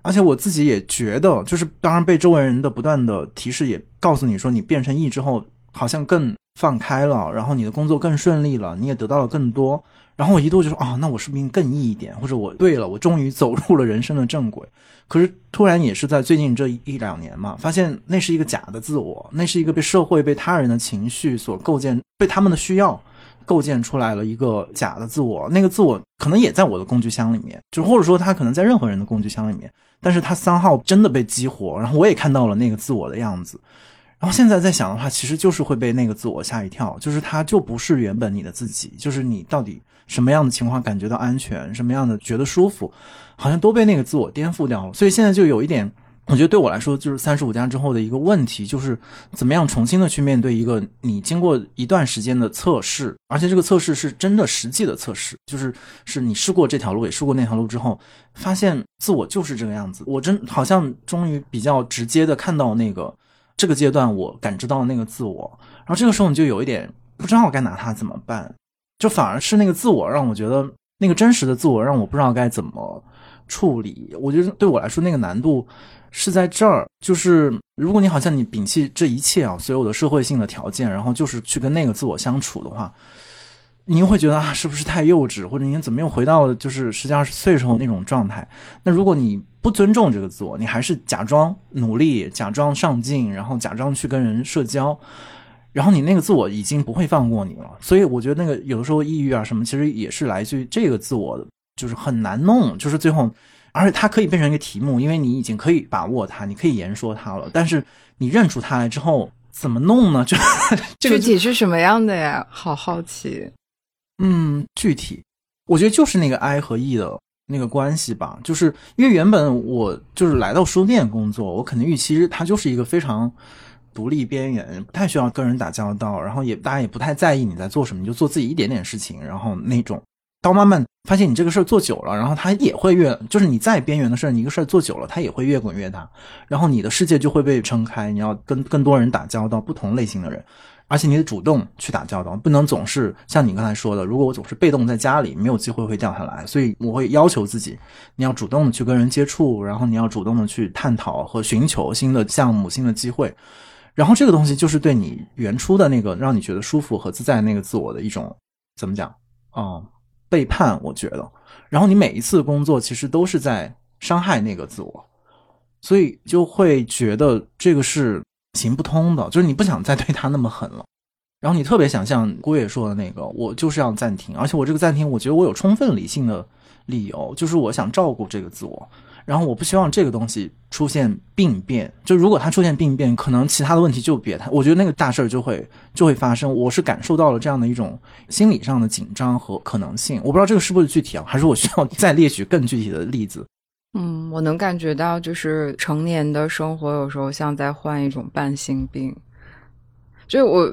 而且我自己也觉得，就是当然被周围人的不断的提示也告诉你说，你变成 E 之后好像更。放开了，然后你的工作更顺利了，你也得到了更多。然后我一度就说啊，那我是不是更易一点？或者我对了，我终于走入了人生的正轨。可是突然也是在最近这一两年嘛，发现那是一个假的自我，那是一个被社会、被他人的情绪所构建、被他们的需要构建出来了一个假的自我。那个自我可能也在我的工具箱里面，就或者说他可能在任何人的工具箱里面，但是他三号真的被激活，然后我也看到了那个自我的样子。然后现在在想的话，其实就是会被那个自我吓一跳，就是他就不是原本你的自己，就是你到底什么样的情况感觉到安全，什么样的觉得舒服，好像都被那个自我颠覆掉了。所以现在就有一点，我觉得对我来说，就是三十五加之后的一个问题，就是怎么样重新的去面对一个你经过一段时间的测试，而且这个测试是真的实际的测试，就是是你试过这条路，也试过那条路之后，发现自我就是这个样子。我真好像终于比较直接的看到那个。这个阶段，我感知到那个自我，然后这个时候你就有一点不知道该拿它怎么办，就反而是那个自我让我觉得那个真实的自我让我不知道该怎么处理。我觉得对我来说那个难度是在这儿，就是如果你好像你摒弃这一切啊，所有的社会性的条件，然后就是去跟那个自我相处的话。您会觉得啊，是不是太幼稚，或者您怎么又回到了就是十几二十岁时候那种状态？那如果你不尊重这个自我，你还是假装努力、假装上进，然后假装去跟人社交，然后你那个自我已经不会放过你了。所以我觉得那个有的时候抑郁啊什么，其实也是来自于这个自我，就是很难弄，就是最后，而且它可以变成一个题目，因为你已经可以把握它，你可以言说它了。但是你认出它来之后，怎么弄呢？就具体是什么样的呀？好好奇。嗯，具体，我觉得就是那个 I 和 E 的那个关系吧，就是因为原本我就是来到书店工作，我肯定预期它就是一个非常独立边缘，不太需要跟人打交道，然后也大家也不太在意你在做什么，你就做自己一点点事情，然后那种，到慢慢发现你这个事儿做久了，然后它也会越，就是你再边缘的事儿，你一个事儿做久了，它也会越滚越大，然后你的世界就会被撑开，你要跟更多人打交道，不同类型的人。而且你得主动去打交道，不能总是像你刚才说的，如果我总是被动在家里，没有机会会掉下来。所以我会要求自己，你要主动的去跟人接触，然后你要主动的去探讨和寻求新的项目、新的机会。然后这个东西就是对你原初的那个让你觉得舒服和自在那个自我的一种怎么讲啊背叛？我觉得。然后你每一次工作其实都是在伤害那个自我，所以就会觉得这个是。行不通的，就是你不想再对他那么狠了，然后你特别想像郭野说的那个，我就是要暂停，而且我这个暂停，我觉得我有充分理性的理由，就是我想照顾这个自我，然后我不希望这个东西出现病变，就如果它出现病变，可能其他的问题就别谈，我觉得那个大事就会就会发生，我是感受到了这样的一种心理上的紧张和可能性，我不知道这个是不是具体啊，还是我需要再列举更具体的例子。嗯，我能感觉到，就是成年的生活有时候像在患一种慢性病。就我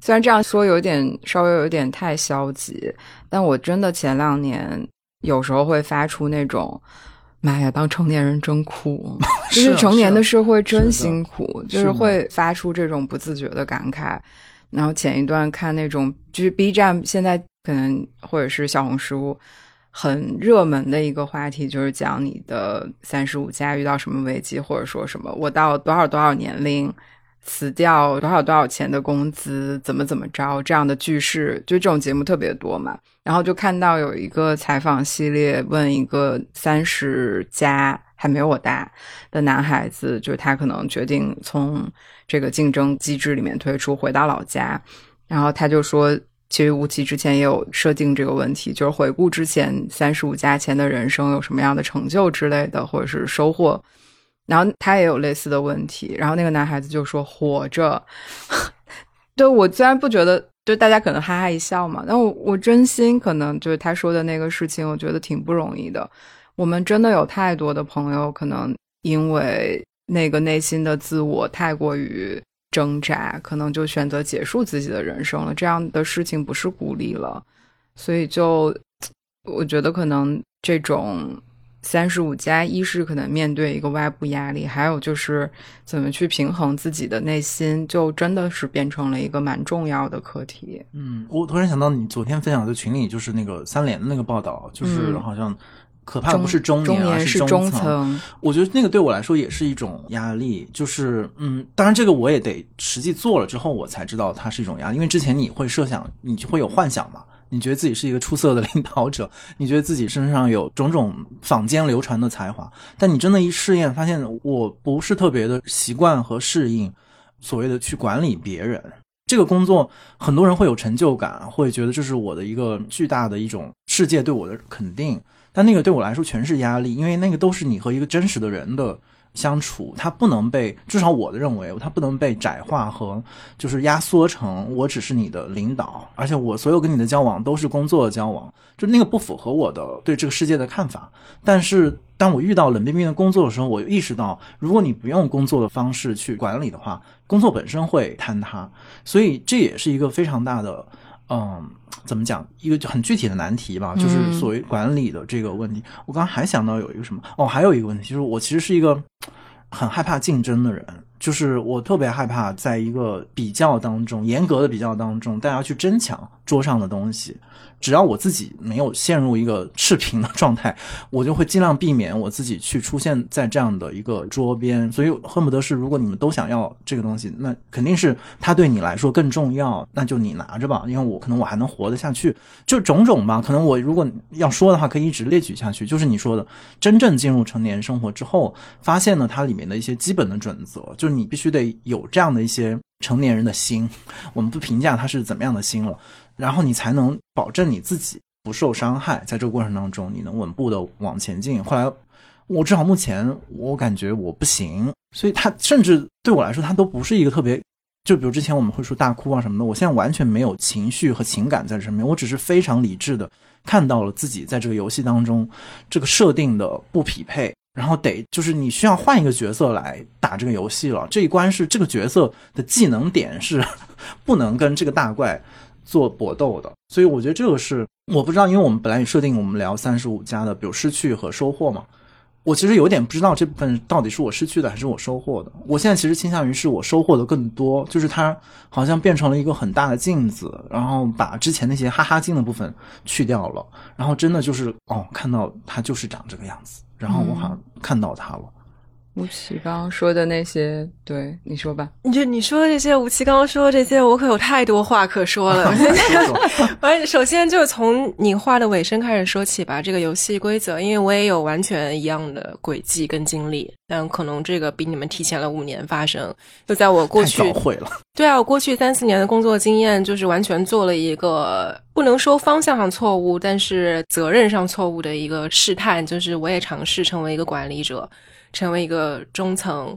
虽然这样说有点稍微有点太消极，但我真的前两年有时候会发出那种“妈呀，当成年人真苦 ”，就是成年的社会真辛苦，就是会发出这种不自觉的感慨。然后前一段看那种，就是 B 站现在可能或者是小红书。很热门的一个话题就是讲你的三十五加遇到什么危机，或者说什么我到多少多少年龄辞掉多少多少钱的工资，怎么怎么着这样的句式，就这种节目特别多嘛。然后就看到有一个采访系列，问一个三十加还没有我大的男孩子，就是他可能决定从这个竞争机制里面退出，回到老家，然后他就说。其实吴奇之前也有设定这个问题，就是回顾之前三十五加前的人生有什么样的成就之类的，或者是收获。然后他也有类似的问题，然后那个男孩子就说：“活着。”对我虽然不觉得，就大家可能哈哈一笑嘛，但我我真心可能就是他说的那个事情，我觉得挺不容易的。我们真的有太多的朋友，可能因为那个内心的自我太过于。挣扎，可能就选择结束自己的人生了。这样的事情不是孤立了，所以就我觉得可能这种三十五加一是可能面对一个外部压力，还有就是怎么去平衡自己的内心，就真的是变成了一个蛮重要的课题。嗯，我突然想到你昨天分享的群里就是那个三联的那个报道，就是好像可怕的不是中中年，而是中层。我觉得那个对我来说也是一种压力，就是嗯，当然这个我也得实际做了之后，我才知道它是一种压力，因为之前你会设想，你就会有幻想嘛。你觉得自己是一个出色的 领导者，你觉得自己身上有种种坊间流传的才华，但你真的一试验，发现我不是特别的习惯和适应所谓的去管理别人这个工作。很多人会有成就感，会觉得这是我的一个巨大的一种世界对我的肯定，但那个对我来说全是压力，因为那个都是你和一个真实的人的。相处，它不能被至少我的认为，它不能被窄化和就是压缩成我只是你的领导，而且我所有跟你的交往都是工作的交往，就那个不符合我的对这个世界的看法。但是当我遇到冷冰冰的工作的时候，我意识到，如果你不用工作的方式去管理的话，工作本身会坍塌。所以这也是一个非常大的，嗯，怎么讲，一个很具体的难题吧，就是所谓管理的这个问题。我刚刚还想到有一个什么，哦，还有一个问题，就是我其实是一个。很害怕竞争的人，就是我特别害怕在一个比较当中，严格的比较当中，大家去争抢桌上的东西。只要我自己没有陷入一个赤贫的状态，我就会尽量避免我自己去出现在这样的一个桌边。所以恨不得是，如果你们都想要这个东西，那肯定是它对你来说更重要，那就你拿着吧，因为我可能我还能活得下去。就种种吧，可能我如果要说的话，可以一直列举下去。就是你说的，真正进入成年生活之后，发现了它里面的一些基本的准则，就是你必须得有这样的一些成年人的心。我们不评价他是怎么样的心了。然后你才能保证你自己不受伤害，在这个过程当中，你能稳步的往前进。后来，我至少目前我感觉我不行，所以他甚至对我来说，他都不是一个特别，就比如之前我们会说大哭啊什么的，我现在完全没有情绪和情感在这上面，我只是非常理智的看到了自己在这个游戏当中这个设定的不匹配，然后得就是你需要换一个角色来打这个游戏了。这一关是这个角色的技能点是 不能跟这个大怪。做搏斗的，所以我觉得这个是我不知道，因为我们本来也设定我们聊三十五加的，比如失去和收获嘛。我其实有点不知道这部分到底是我失去的还是我收获的。我现在其实倾向于是我收获的更多，就是它好像变成了一个很大的镜子，然后把之前那些哈哈镜的部分去掉了，然后真的就是哦，看到它就是长这个样子，然后我好像看到它了。吴奇刚刚说的那些，对你说吧。你就你说这些，吴奇刚刚说这些，我可有太多话可说了。完，首先就从你话的尾声开始说起吧。这个游戏规则，因为我也有完全一样的轨迹跟经历，但可能这个比你们提前了五年发生。就在我过去，会了。对啊，我过去三四年的工作经验，就是完全做了一个不能说方向上错误，但是责任上错误的一个试探。就是我也尝试成为一个管理者。成为一个中层，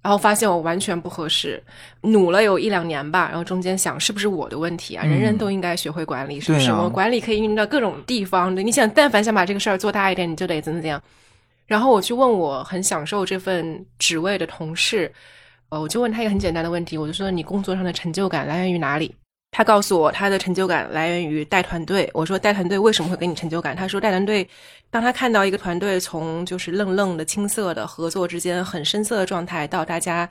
然后发现我完全不合适，努了有一两年吧，然后中间想是不是我的问题啊？人人都应该学会管理，是不是？我管理可以运用到各种地方。你想，但凡想把这个事儿做大一点，你就得怎么怎样。然后我去问我很享受这份职位的同事，呃，我就问他一个很简单的问题，我就说你工作上的成就感来源于哪里？他告诉我他的成就感来源于带团队。我说带团队为什么会给你成就感？他说带团队。当他看到一个团队从就是愣愣的青涩的合作之间很深色的状态，到大家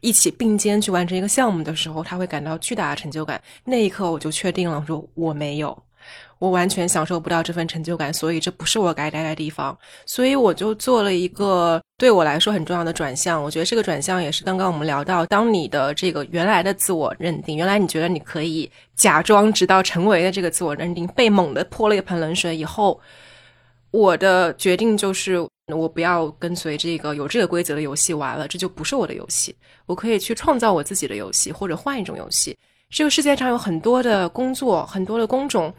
一起并肩去完成一个项目的时候，他会感到巨大的成就感。那一刻我就确定了，说我没有，我完全享受不到这份成就感，所以这不是我该待的地方。所以我就做了一个对我来说很重要的转向。我觉得这个转向也是刚刚我们聊到，当你的这个原来的自我认定，原来你觉得你可以假装直到成为的这个自我认定被猛地泼了一盆冷水以后。我的决定就是，我不要跟随这个有这个规则的游戏玩了，这就不是我的游戏。我可以去创造我自己的游戏，或者换一种游戏。这个世界上有很多的工作，很多的工种，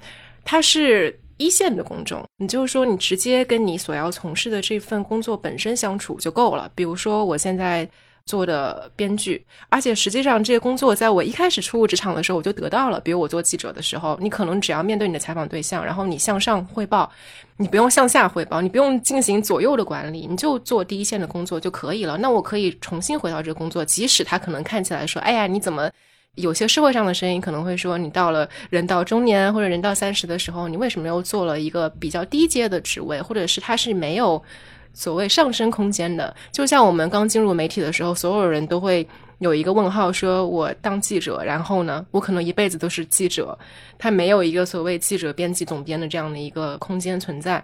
它是一线的工种。你就是说，你直接跟你所要从事的这份工作本身相处就够了。比如说，我现在。做的编剧，而且实际上这些工作，在我一开始初入职场的时候，我就得到了。比如我做记者的时候，你可能只要面对你的采访对象，然后你向上汇报，你不用向下汇报，你不用进行左右的管理，你就做第一线的工作就可以了。那我可以重新回到这个工作，即使他可能看起来说，哎呀，你怎么有些社会上的声音可能会说，你到了人到中年或者人到三十的时候，你为什么又做了一个比较低阶的职位，或者是他是没有。所谓上升空间的，就像我们刚进入媒体的时候，所有人都会有一个问号，说我当记者，然后呢，我可能一辈子都是记者，他没有一个所谓记者、编辑、总编的这样的一个空间存在。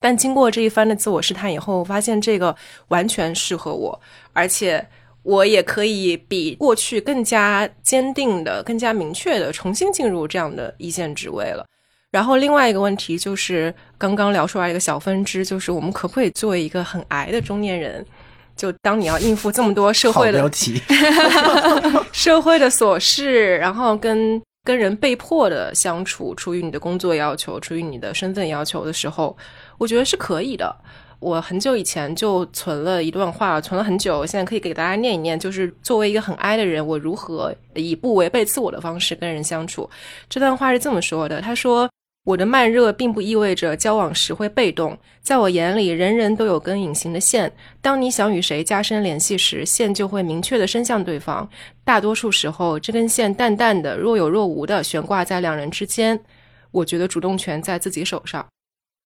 但经过这一番的自我试探以后，发现这个完全适合我，而且我也可以比过去更加坚定的、更加明确的重新进入这样的一线职位了。然后另外一个问题就是刚刚聊出来一个小分支，就是我们可不可以作为一个很矮的中年人，就当你要应付这么多社会的标题 社会的琐事，然后跟跟人被迫的相处，出于你的工作要求，出于你的身份要求的时候，我觉得是可以的。我很久以前就存了一段话，存了很久，现在可以给大家念一念。就是作为一个很 I 的人，我如何以不违背自我的方式跟人相处？这段话是这么说的：他说。我的慢热并不意味着交往时会被动，在我眼里，人人都有根隐形的线。当你想与谁加深联系时，线就会明确的伸向对方。大多数时候，这根线淡淡的、若有若无的悬挂在两人之间。我觉得主动权在自己手上。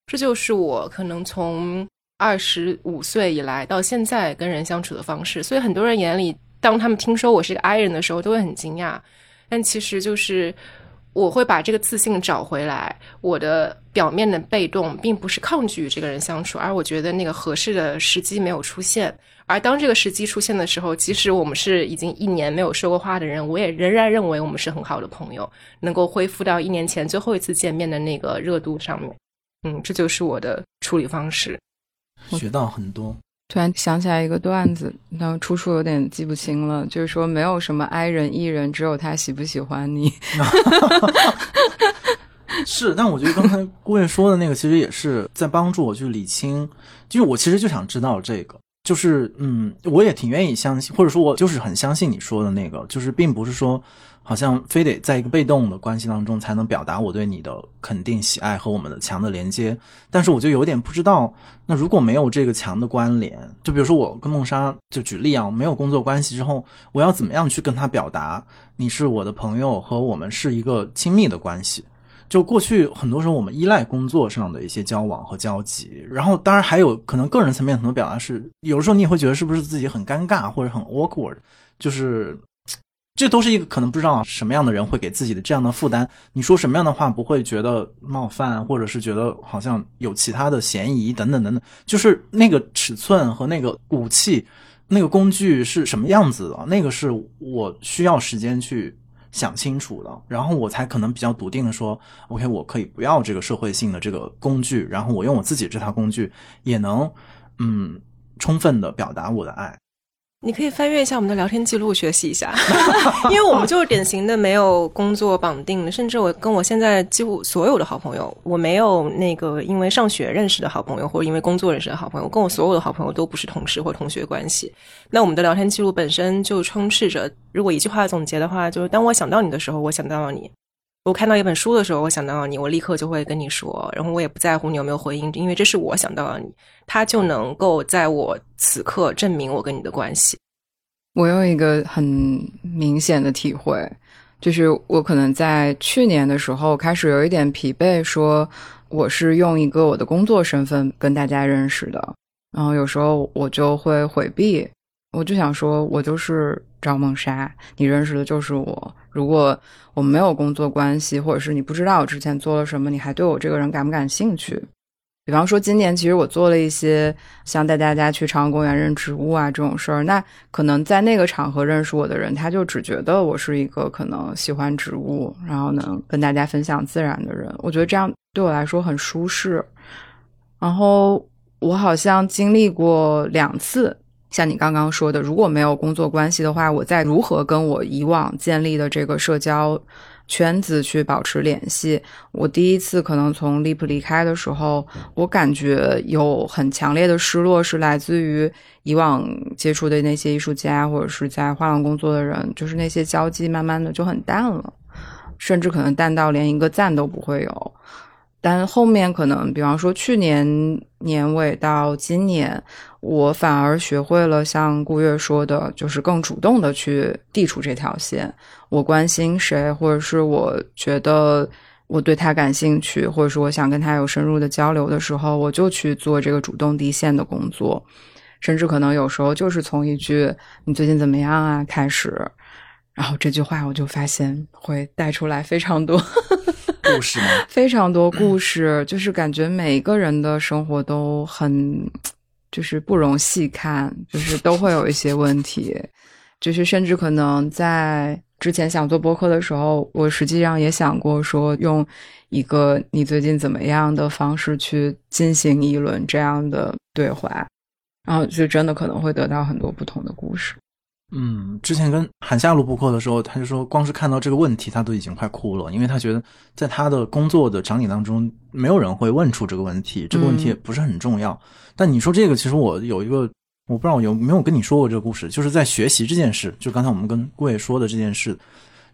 这就是我可能从二十五岁以来到现在跟人相处的方式。所以，很多人眼里，当他们听说我是个 I 人的时候，都会很惊讶。但其实就是。我会把这个自信找回来。我的表面的被动，并不是抗拒与这个人相处，而我觉得那个合适的时机没有出现。而当这个时机出现的时候，即使我们是已经一年没有说过话的人，我也仍然认为我们是很好的朋友，能够恢复到一年前最后一次见面的那个热度上面。嗯，这就是我的处理方式。学到很多。突然想起来一个段子，那出处有点记不清了。就是说，没有什么 I 人 E 人，只有他喜不喜欢你。是，但我觉得刚才顾月说的那个，其实也是在帮助我去理清。就是我其实就想知道这个，就是嗯，我也挺愿意相信，或者说我就是很相信你说的那个，就是并不是说。好像非得在一个被动的关系当中才能表达我对你的肯定、喜爱和我们的强的连接，但是我就有点不知道，那如果没有这个强的关联，就比如说我跟梦莎就举例啊，没有工作关系之后，我要怎么样去跟他表达你是我的朋友和我们是一个亲密的关系？就过去很多时候我们依赖工作上的一些交往和交集，然后当然还有可能个人层面很多表达是，有的时候你也会觉得是不是自己很尴尬或者很 awkward，就是。这都是一个可能不知道什么样的人会给自己的这样的负担。你说什么样的话不会觉得冒犯，或者是觉得好像有其他的嫌疑等等等等。就是那个尺寸和那个武器、那个工具是什么样子的，那个是我需要时间去想清楚的，然后我才可能比较笃定的说：“OK，我可以不要这个社会性的这个工具，然后我用我自己这套工具也能嗯充分的表达我的爱。”你可以翻阅一下我们的聊天记录，学习一下，因为我们就是典型的没有工作绑定的，甚至我跟我现在几乎所有的好朋友，我没有那个因为上学认识的好朋友，或者因为工作认识的好朋友，跟我所有的好朋友都不是同事或同学关系。那我们的聊天记录本身就充斥着，如果一句话总结的话，就是当我想到你的时候，我想到了你；我看到一本书的时候，我想到你，我立刻就会跟你说，然后我也不在乎你有没有回应，因为这是我想到了你。他就能够在我此刻证明我跟你的关系。我有一个很明显的体会，就是我可能在去年的时候开始有一点疲惫，说我是用一个我的工作身份跟大家认识的，然后有时候我就会回避，我就想说，我就是赵梦莎，你认识的就是我。如果我没有工作关系，或者是你不知道我之前做了什么，你还对我这个人感不感兴趣？比方说，今年其实我做了一些像带大家去朝阳公园认植物啊这种事儿。那可能在那个场合认识我的人，他就只觉得我是一个可能喜欢植物，然后能跟大家分享自然的人。我觉得这样对我来说很舒适。然后我好像经历过两次，像你刚刚说的，如果没有工作关系的话，我在如何跟我以往建立的这个社交。圈子去保持联系。我第一次可能从 Leap 离开的时候，我感觉有很强烈的失落，是来自于以往接触的那些艺术家或者是在画廊工作的人，就是那些交际慢慢的就很淡了，甚至可能淡到连一个赞都不会有。但后面可能，比方说去年年尾到今年，我反而学会了像顾月说的，就是更主动的去递出这条线。我关心谁，或者是我觉得我对他感兴趣，或者是我想跟他有深入的交流的时候，我就去做这个主动递线的工作。甚至可能有时候就是从一句“你最近怎么样啊”开始，然后这句话我就发现会带出来非常多。故事吗？非常多故事，就是感觉每一个人的生活都很，就是不容细看，就是都会有一些问题，就是甚至可能在之前想做播客的时候，我实际上也想过说用一个你最近怎么样的方式去进行一轮这样的对话，然后就真的可能会得到很多不同的故事。嗯，之前跟韩夏录播课的时候，他就说，光是看到这个问题，他都已经快哭了，因为他觉得在他的工作的场景当中，没有人会问出这个问题，这个问题也不是很重要。但你说这个，其实我有一个，我不知道有没有跟你说过这个故事，就是在学习这件事，就刚才我们跟顾伟说的这件事。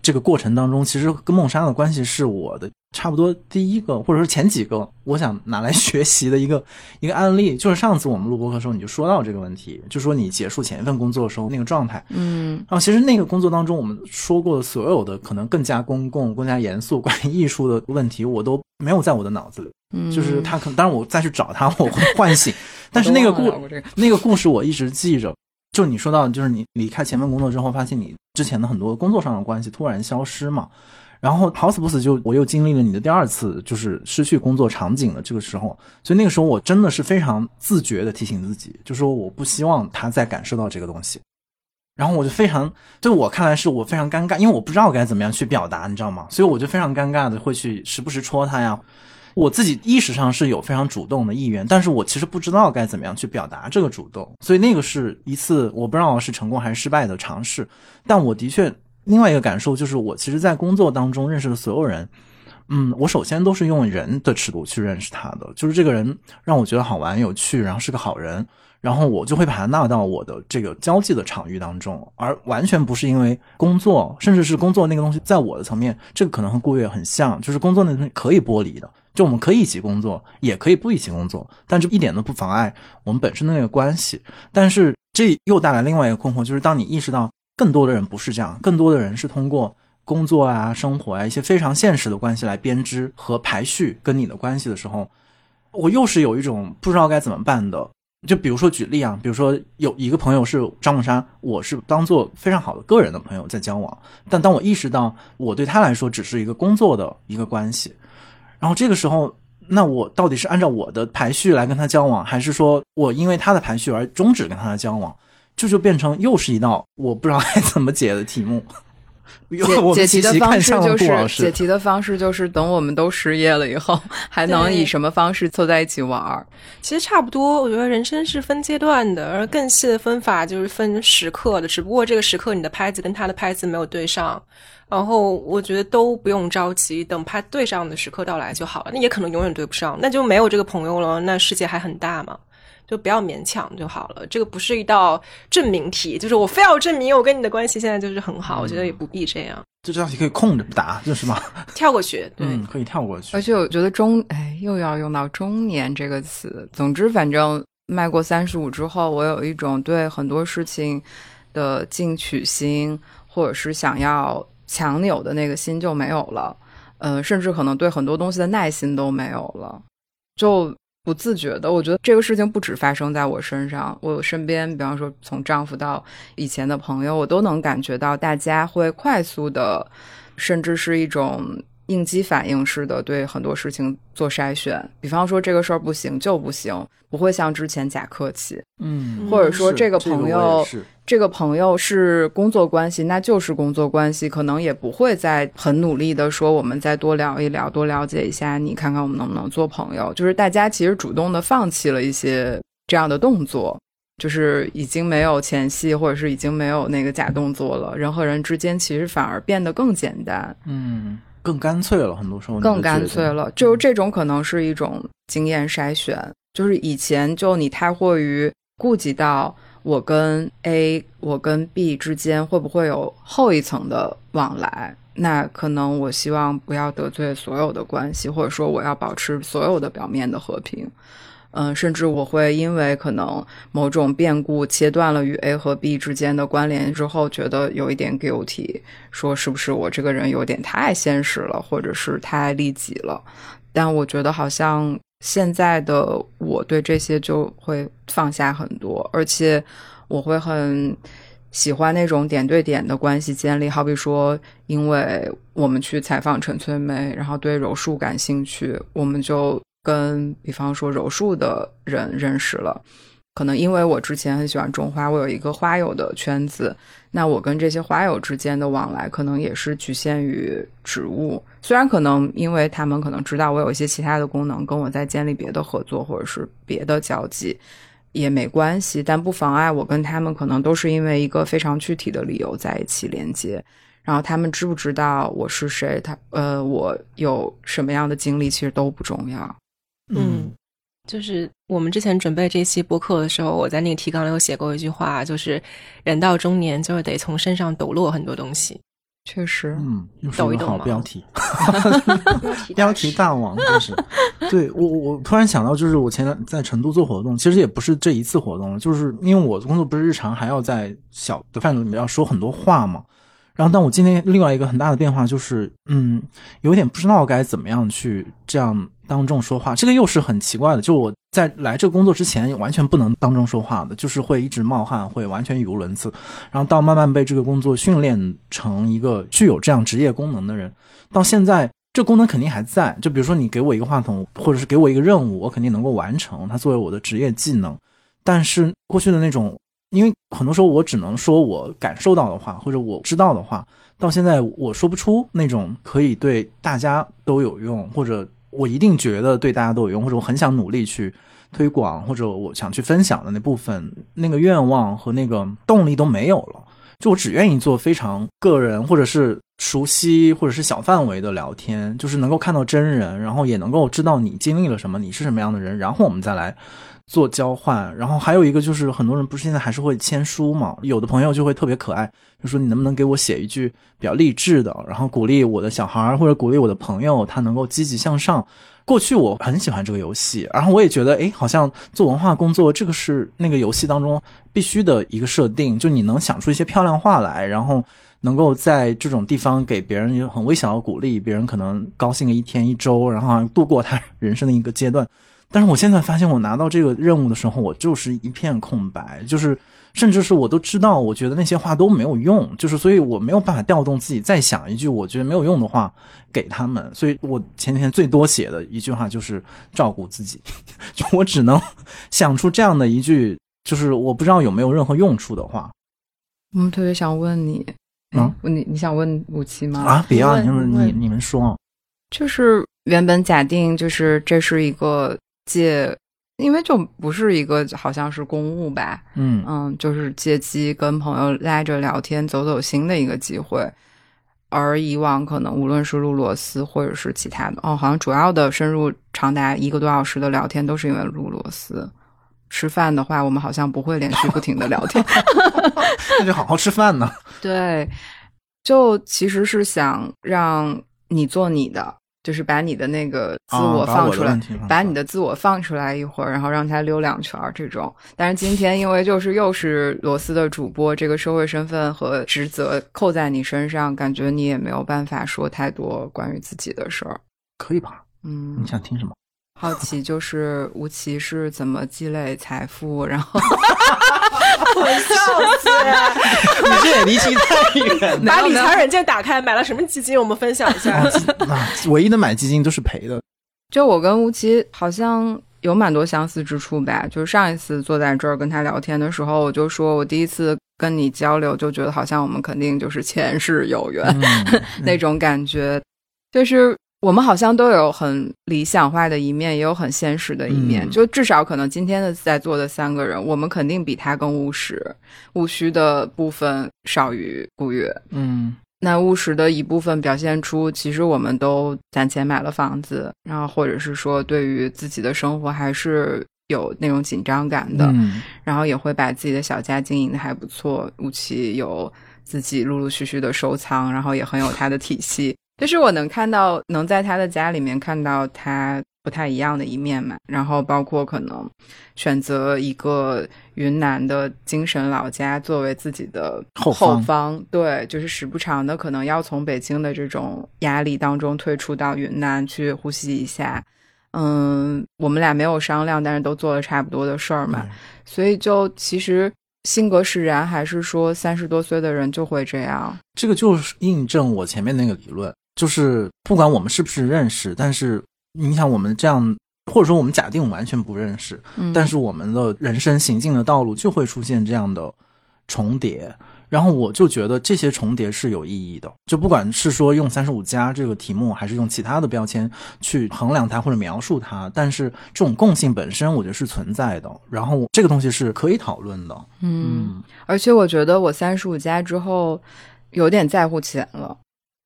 这个过程当中，其实跟梦莎的关系是我的差不多第一个，或者说前几个，我想拿来学习的一个 一个案例，就是上次我们录播课的时候，你就说到这个问题，就说你结束前一份工作的时候那个状态，嗯，然后其实那个工作当中，我们说过的所有的可能更加公共、更加严肃关于艺术的问题，我都没有在我的脑子里，嗯。就是他可能，当然我再去找他，我会唤醒，但是那个故那个故事我一直记着。就你说到，就是你离开前份工作之后，发现你之前的很多工作上的关系突然消失嘛，然后好死不死就我又经历了你的第二次，就是失去工作场景的这个时候，所以那个时候我真的是非常自觉的提醒自己，就说我不希望他再感受到这个东西。然后我就非常，对我看来是我非常尴尬，因为我不知道该怎么样去表达，你知道吗？所以我就非常尴尬的会去时不时戳他呀。我自己意识上是有非常主动的意愿，但是我其实不知道该怎么样去表达这个主动，所以那个是一次我不知道是成功还是失败的尝试。但我的确另外一个感受就是，我其实，在工作当中认识的所有人，嗯，我首先都是用人的尺度去认识他的，就是这个人让我觉得好玩有趣，然后是个好人，然后我就会把他纳到我的这个交际的场域当中，而完全不是因为工作，甚至是工作那个东西在我的层面，这个可能和顾月很像，就是工作那东西可以剥离的。就我们可以一起工作，也可以不一起工作，但这一点都不妨碍我们本身的那个关系。但是这又带来另外一个困惑，就是当你意识到更多的人不是这样，更多的人是通过工作啊、生活啊一些非常现实的关系来编织和排序跟你的关系的时候，我又是有一种不知道该怎么办的。就比如说举例啊，比如说有一个朋友是张梦山，我是当做非常好的个人的朋友在交往，但当我意识到我对他来说只是一个工作的一个关系。然后这个时候，那我到底是按照我的排序来跟他交往，还是说我因为他的排序而终止跟他的交往？这就变成又是一道我不知道该怎么解的题目。解解题的方式就。是解题的方式就是等我们都失业了以后，还能以什么方式凑在一起玩儿？其实差不多，我觉得人生是分阶段的，而更细的分法就是分时刻的。只不过这个时刻你的拍子跟他的拍子没有对上，然后我觉得都不用着急，等他对上的时刻到来就好了。那也可能永远对不上，那就没有这个朋友了。那世界还很大嘛，就不要勉强就好了。这个不是一道证明题，就是我非要证明我跟你的关系现在就是很好，我觉得也不必这样就这道题可以空着不答，就是嘛？跳过去。对，嗯，可以跳过去而。且我觉得中，哎，又要用到中年这个词。总之，反正迈过三十五之后，我有一种对很多事情的进取心，或者是想要强扭的那个心就没有了。呃，甚至可能对很多东西的耐心都没有了，就不自觉的。我觉得这个事情不止发生在我身上，我身边，比方说从丈夫到以前的朋友，我都能感觉到大家会快速的，甚至是一种应激反应式的对很多事情做筛选。比方说这个事儿不行就不行，不会像之前假客气，嗯，或者说这个朋友这个朋友是工作关系，那就是工作关系，可能也不会再很努力的说我们再多聊一聊，多了解一下你，看看我们能不能做朋友。就是大家其实主动的放弃了一些这样的动作，就是已经没有前戏，或者是已经没有那个假动作了。人和人之间其实反而变得更简单，嗯更干脆了，很多时候更干脆了。就是这种可能是一种经验筛选，就是以前就你太过于顾及到我跟 A、我跟 B 之间会不会有后一层的往来，那可能我希望不要得罪所有的关系，或者说我要保持所有的表面的和平。嗯，甚至我会因为可能某种变故切断了与 A 和 B 之间的关联之后，觉得有一点 guilty，说是不是我这个人有点太现实了，或者是太利己了。但我觉得好像现在的我对这些就会放下很多，而且我会很喜欢那种点对点的关系建立，好比说，因为我们去采访陈翠梅，然后对柔术感兴趣，我们就跟比方说柔术的人认识了。可能因为我之前很喜欢种花，我有一个花友的圈子，那我跟这些花友之间的往来，可能也是局限于植物。虽然可能因为他们可能知道我有一些其他的功能，跟我在建立别的合作或者是别的交际。也没关系，但不妨碍我跟他们可能都是因为一个非常具体的理由在一起连接。然后他们知不知道我是谁，他呃，我有什么样的经历，其实都不重要。嗯，就是我们之前准备这期播客的时候，我在那个提纲里有写过一句话，就是人到中年就是得从身上抖落很多东西。确实，嗯，又是一抖好标题，题标题大王就是。对我，我突然想到，就是我前在成都做活动，其实也不是这一次活动，就是因为我的工作不是日常还要在小的范围里面要说很多话嘛。然后，但我今天另外一个很大的变化就是，嗯，有点不知道该怎么样去这样当众说话。这个又是很奇怪的，就我在来这个工作之前完全不能当众说话的，就是会一直冒汗，会完全语无伦次。然后到慢慢被这个工作训练成一个具有这样职业功能的人，到现在这功能肯定还在。就比如说你给我一个话筒，或者是给我一个任务，我肯定能够完成它作为我的职业技能。但是过去的那种。因为很多时候我只能说我感受到的话，或者我知道的话，到现在我说不出那种可以对大家都有用，或者我一定觉得对大家都有用，或者我很想努力去推广，或者我想去分享的那部分，那个愿望和那个动力都没有了。就我只愿意做非常个人，或者是熟悉，或者是小范围的聊天，就是能够看到真人，然后也能够知道你经历了什么，你是什么样的人，然后我们再来。做交换，然后还有一个就是很多人不是现在还是会签书嘛？有的朋友就会特别可爱，就说你能不能给我写一句比较励志的，然后鼓励我的小孩或者鼓励我的朋友，他能够积极向上。过去我很喜欢这个游戏，然后我也觉得，哎，好像做文化工作这个是那个游戏当中必须的一个设定，就你能想出一些漂亮话来，然后能够在这种地方给别人一个很微小的鼓励，别人可能高兴个一天一周，然后度过他人生的一个阶段。但是我现在发现，我拿到这个任务的时候，我就是一片空白，就是甚至是我都知道，我觉得那些话都没有用，就是所以我没有办法调动自己再想一句我觉得没有用的话给他们。所以我前几天最多写的一句话就是照顾自己，就我只能想出这样的一句，就是我不知道有没有任何用处的话。我们特别想问你，嗯，你你想问武器吗？啊，别啊，你们你你们说，就是原本假定就是这是一个。借，因为就不是一个好像是公务吧，嗯嗯，就是借机跟朋友拉着聊天、走走心的一个机会。而以往可能无论是录螺丝或者是其他的，哦，好像主要的深入长达一个多小时的聊天都是因为录螺丝。吃饭的话，我们好像不会连续不停的聊天，那就好好吃饭呢。对，就其实是想让你做你的。就是把你的那个自我放出来，把你的自我放出来一会儿，然后让他溜两圈儿这种。但是今天因为就是又是罗斯的主播，这个社会身份和职责扣在你身上，感觉你也没有办法说太多关于自己的事儿。可以吧？嗯，你想听什么？好奇就是吴奇是怎么积累财富，然后 我笑死！你这也离奇太远。把理财软件打开，买了什么基金？我们分享一下。啊，唯一的买基金都是赔的。就我跟吴奇好像有蛮多相似之处吧。就是上一次坐在这儿跟他聊天的时候，我就说我第一次跟你交流，就觉得好像我们肯定就是前世有缘 那种感觉，就是。我们好像都有很理想化的一面，也有很现实的一面。就至少可能今天的在座的三个人，我们肯定比他更务实，务虚的部分少于顾月。嗯，那务实的一部分表现出，其实我们都攒钱买了房子，然后或者是说对于自己的生活还是有那种紧张感的，嗯然后也会把自己的小家经营的还不错。武器有自己陆陆续续的收藏，然后也很有他的体系。就是我能看到，能在他的家里面看到他不太一样的一面嘛。然后包括可能选择一个云南的精神老家作为自己的后方，对，就是时不常的可能要从北京的这种压力当中退出到云南去呼吸一下。嗯，我们俩没有商量，但是都做了差不多的事儿嘛。所以就其实性格使然，还是说三十多岁的人就会这样？这个就是印证我前面那个理论，就是不管我们是不是认识，但是你想我们这样，或者说我们假定完全不认识，嗯但是我们的人生行进的道路就会出现这样的重叠。然后我就觉得这些重叠是有意义的，就不管是说用三十五加这个题目，还是用其他的标签去衡量它或者描述它，但是这种共性本身我觉得是存在的。然后这个东西是可以讨论的。嗯，而且我觉得我三十五加之后有点在乎钱了。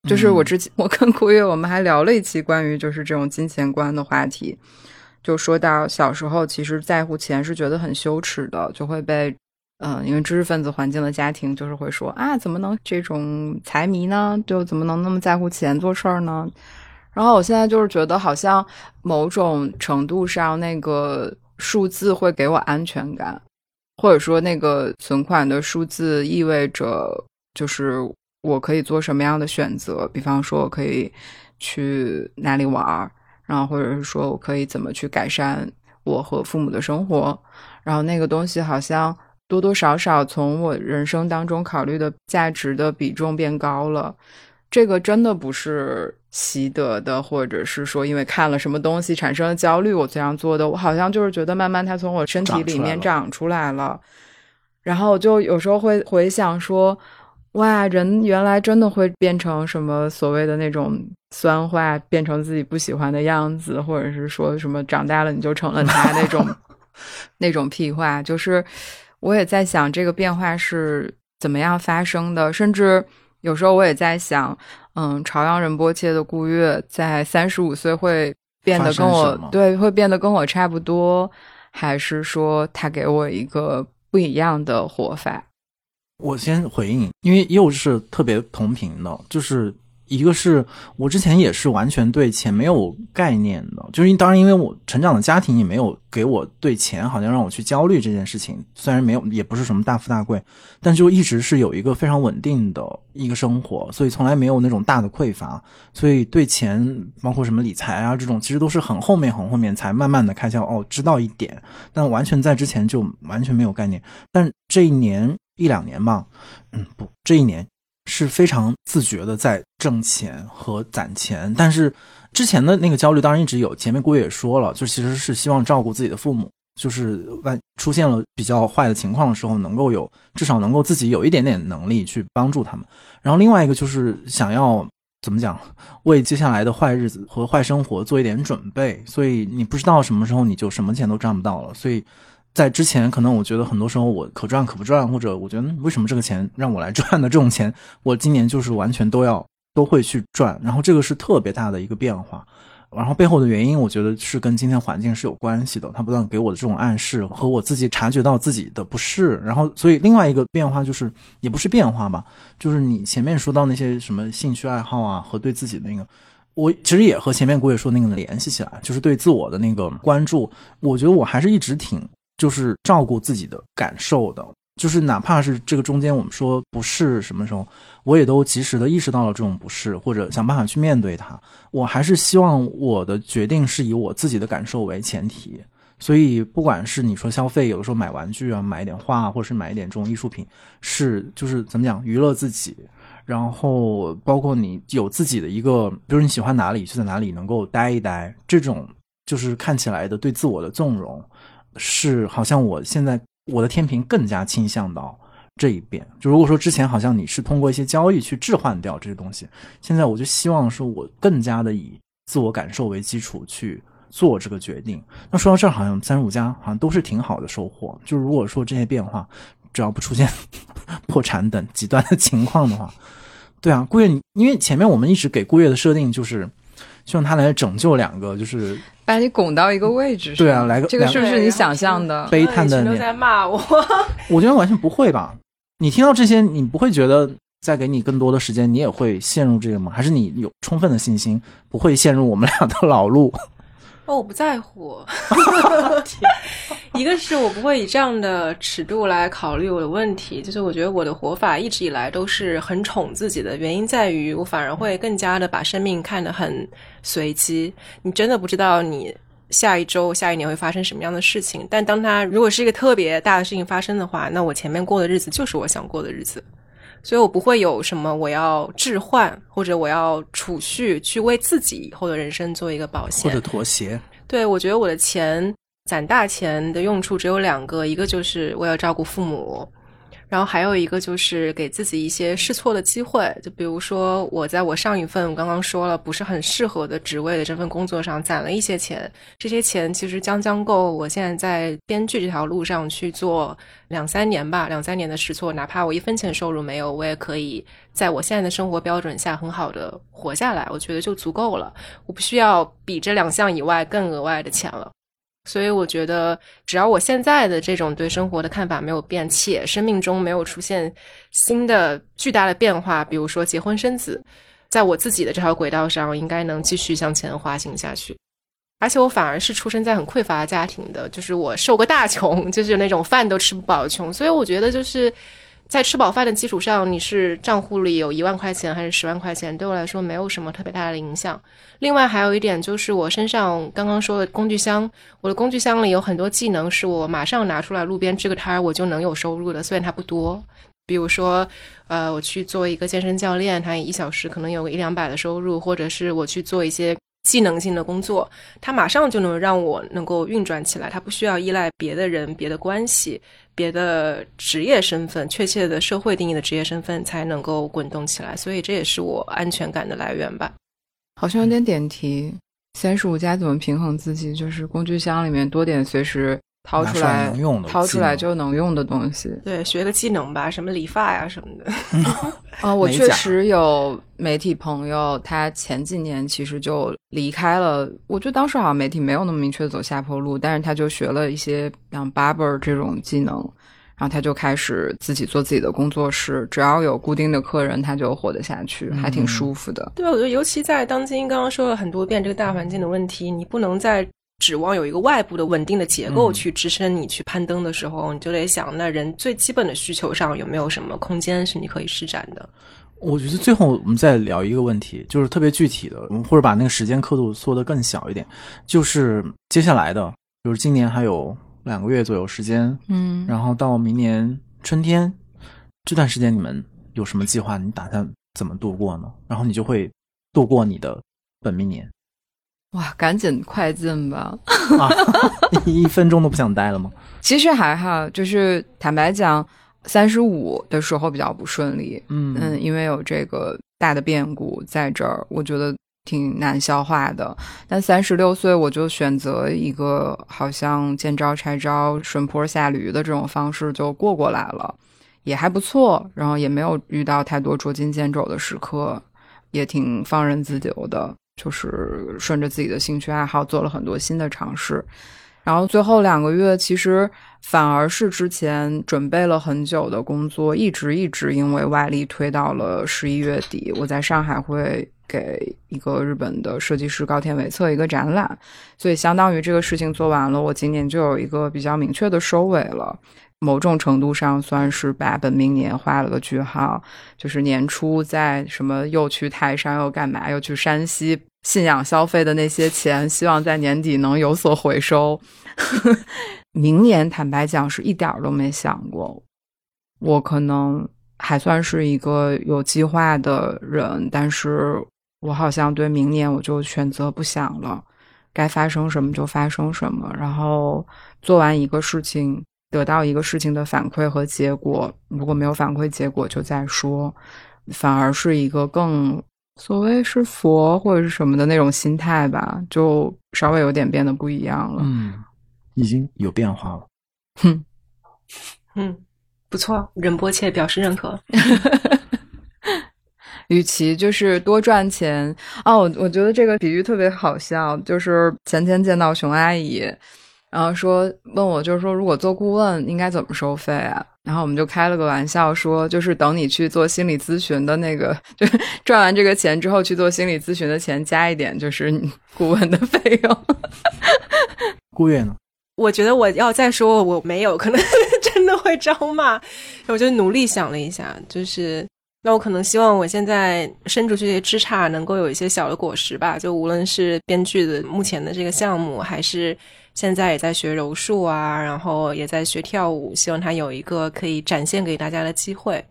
就是我之前我跟顾月我们还聊了一期关于就是这种金钱观的话题，就说到小时候其实在乎钱是觉得很羞耻的，就会被嗯、呃因为知识分子环境的家庭就是会说啊怎么能这种财迷呢？就怎么能那么在乎钱做事儿呢？然后我现在就是觉得好像某种程度上那个数字会给我安全感，或者说那个存款的数字意味着就是我可以做什么样的选择，比方说我可以去哪里玩儿，然后或者是说我可以怎么去改善我和父母的生活，然后那个东西好像多多少少从我人生当中考虑的价值的比重变高了。这个真的不是习得的，或者是说因为看了什么东西产生了焦虑，我这样做的。我好像就是觉得慢慢它从我身体里面长出来了，然后我就有时候会回想说，哇，人原来真的会变成什么所谓的那种酸化，变成自己不喜欢的样子，或者是说什么长大了你就成了他那种 那种屁话。就是我也在想这个变化是怎么样发生的，甚至。有时候我也在想，嗯，朝阳仁波切的顾月在三十五岁会变得跟我对会变得跟我差不多，还是说他给我一个不一样的活法？我先回应，因为又是特别同频的，就是一个是我之前也是完全对钱没有概念的，就是当然因为我成长的家庭也没有给我对钱好像让我去焦虑这件事情，虽然没有也不是什么大富大贵，但就一直是有一个非常稳定的一个生活，所以从来没有那种大的匮乏，所以对钱包括什么理财啊这种，其实都是很后面很后面才慢慢的开销哦知道一点，但完全在之前就完全没有概念，但这一年一两年吧，嗯不这一年。是非常自觉的在挣钱和攒钱，但是之前的那个焦虑当然一直有。前面姑爷也说了，就其实是希望照顾自己的父母，就是万出现了比较坏的情况的时候，能够有至少能够自己有一点点能力去帮助他们。然后另外一个就是想要怎么讲，为接下来的坏日子和坏生活做一点准备。所以你不知道什么时候你就什么钱都赚不到了，所以。在之前，可能我觉得很多时候我可赚可不赚，或者我觉得为什么这个钱让我来赚的这种钱，我今年就是完全都要都会去赚，然后这个是特别大的一个变化，然后背后的原因，我觉得是跟今天环境是有关系的，它不断给我的这种暗示和我自己察觉到自己的不适，然后所以另外一个变化就是也不是变化吧，就是你前面说到那些什么兴趣爱好啊和对自己那个。我其实也和前面郭也说那个联系起来，就是对自我的那个关注，我觉得我还是一直挺。就是照顾自己的感受的，就是哪怕是这个中间我们说不是什么时候，我也都及时的意识到了这种不适，或者想办法去面对它。我还是希望我的决定是以我自己的感受为前提，所以不管是你说消费，有的时候买玩具啊，买一点画，或者是买一点这种艺术品，是就是怎么讲娱乐自己，然后包括你有自己的一个，比如你喜欢哪里就在哪里能够待一待，这种就是看起来的对自我的纵容。是，好像我现在我的天平更加倾向到这一边。就如果说之前好像你是通过一些交易去置换掉这些东西，现在我就希望说我更加的以自我感受为基础去做这个决定。那说到这儿，好像三十五家好像都是挺好的收获。就如果说这些变化只要不出现 破产等极端的 情况的话，对啊，顾月，因为前面我们一直给顾月的设定就是希望他来拯救两个，就是。把你拱到一个位置上，对啊，来个这个是不是你想象的？悲叹的都在骂我，我觉得完全不会吧？你听到这些，你不会觉得再给你更多的时间，你也会陷入这个吗？还是你有充分的信心不会陷入我们俩的老路？哦，我不在乎。一个是我不会以这样的尺度来考虑我的问题，就是我觉得我的活法一直以来都是很宠自己的，原因在于我反而会更加的把生命看得很随机。你真的不知道你下一周、下一年会发生什么样的事情。但当它如果是一个特别大的事情发生的话，那我前面过的日子就是我想过的日子，所以我不会有什么我要置换或者我要储蓄去为自己以后的人生做一个保险或者妥协。对，我觉得我的钱攒大钱的用处只有两个，一个就是我要照顾父母。然后还有一个就是给自己一些试错的机会，就比如说我在我上一份我刚刚说了不是很适合的职位的这份工作上攒了一些钱，这些钱其实将将够我现在在编剧这条路上去做两三年吧，两三年的试错，哪怕我一分钱收入没有，我也可以在我现在的生活标准下很好的活下来，我觉得就足够了，我不需要比这两项以外更额外的钱了。所以我觉得，只要我现在的这种对生活的看法没有变，且生命中没有出现新的巨大的变化，比如说结婚生子，在我自己的这条轨道上，应该能继续向前滑行下去。而且我反而是出生在很匮乏的家庭的，就是我受过大 穷，就是那种饭都吃不饱的穷。所以我觉得就是。在吃饱饭的基础上，你是账户里有一万块钱还是十万块钱，对我来说没有什么特别大的影响。另外还有一点就是，我身上刚刚说的工具箱，我的工具箱里有很多技能，是我马上拿出来路边支个摊儿，我就能有收入的，虽然它不多。比如说，呃，我去做一个健身教练，他一小时可能有个一两百的收入，或者是我去做一些技能性的工作，它马上就能让我能够运转起来，它不需要依赖别的人、别的关系。别的职业身份，确切的社会定义的职业身份才能够滚动起来，所以这也是我安全感的来源吧。好像有点点题，三十五加怎么平衡自己？就是工具箱里面多点随时掏出来掏出来就能用的东西。对，学个技能吧，什么理发呀什么的。啊，我确实有媒体朋友，他前几年其实就离开了。我觉得当时好像媒体没有那么明确走下坡路，但是他就学了一些像 barber 这种技能，然后他就开始自己做自己的工作室，只要有固定的客人，他就活得下去，还挺舒服的。对，我觉得尤其在当今刚刚说了很多遍这个大环境的问题，你不能再指望有一个外部的稳定的结构去支撑你去攀登的时候，你就得想，那人最基本的需求上有没有什么空间是你可以施展的？我觉得最后我们再聊一个问题，就是特别具体的，或者把那个时间刻度缩得更小一点，就是接下来的，就是今年还有两个月左右时间，嗯，然后到明年春天这段时间，你们有什么计划？你打算怎么度过呢？然后你就会度过你的本命年。哇，赶紧快进吧！啊，一分钟都不想待了吗？其实还好，就是坦白讲。三十五的时候比较不顺利，嗯嗯，因为有这个大的变故在这儿，我觉得挺难消化的。但三十六岁，我就选择一个好像见招拆招、顺坡下驴的这种方式就过过来了，也还不错。然后也没有遇到太多捉襟见肘的时刻，也挺放任自流的，就是顺着自己的兴趣爱好做了很多新的尝试。然后最后两个月，其实反而是之前准备了很久的工作，一直一直因为外力推到了十一月底。我在上海会给一个日本的设计师高田伟策一个展览，所以相当于这个事情做完了，我今年就有一个比较明确的收尾了。某种程度上算是把本命年画了个句号。就是年初在什么又去泰山又干嘛又去山西。信仰消费的那些钱，希望在年底能有所回收。明年坦白讲是一点儿都没想过。我可能还算是一个有计划的人，但是我好像对明年我就选择不想了，该发生什么就发生什么。然后做完一个事情，得到一个事情的反馈和结果，如果没有反馈结果就再说，反而是一个更。所谓是佛或者是什么的那种心态吧，就稍微有点变得不一样了。嗯，已经有变化了。哼，嗯，不错，任波切表示认可。与其就是多赚钱哦，我我觉得这个比喻特别好笑。就是前天见到熊阿姨。然后说问我，就是说如果做顾问应该怎么收费啊？然后我们就开了个玩笑说，就是等你去做心理咨询的那个，就 赚完这个钱之后去做心理咨询的钱加一点，就是你顾问的费用。顾月呢？我觉得我要再说我没有，可能 真的会招骂。我就努力想了一下，就是那我可能希望我现在伸出这些枝杈，能够有一些小的果实吧。就无论是编剧的目前的这个项目，还是现在也在学柔术啊，然后也在学跳舞，希望他有一个可以展现给大家的机会。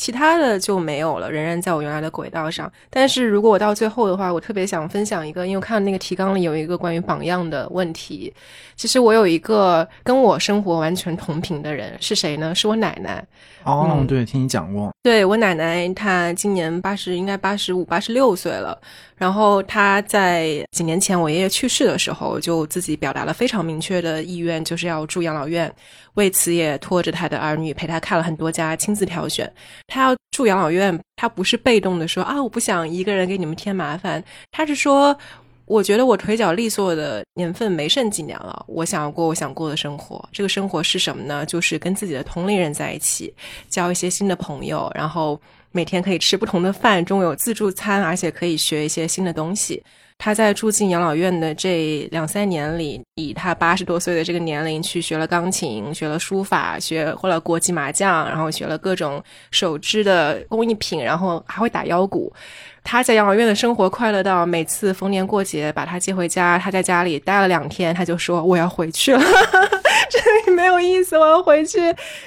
其他的就没有了，仍然在我原来的轨道上。但是如果我到最后的话，我特别想分享一个，因为我看那个提纲里有一个关于榜样的问题。其实我有一个跟我生活完全同频的人是谁呢？是我奶奶。哦，对，听你讲过。对我奶奶，她今年八十，应该八十五、八十六岁了。然后她在几年前我爷爷去世的时候，就自己表达了非常明确的意愿，就是要住养老院。为此也拖着她的儿女陪她看了很多家，亲自挑选。他要住养老院，他不是被动的说啊，我不想一个人给你们添麻烦。他是说，我觉得我腿脚利索的年份没剩几年了，我想要过我想过的生活。这个生活是什么呢？就是跟自己的同龄人在一起，交一些新的朋友，然后每天可以吃不同的饭，中有自助餐，而且可以学一些新的东西。他在住进养老院的这两三年里，以他八十多岁的这个年龄去学了钢琴，学了书法，学会了国际麻将，然后学了各种手织的工艺品，然后还会打腰鼓。他在养老院的生活快乐到每次逢年过节把他接回家，他在家里待了两天，他就说我要回去了，这里没有意思，我要回去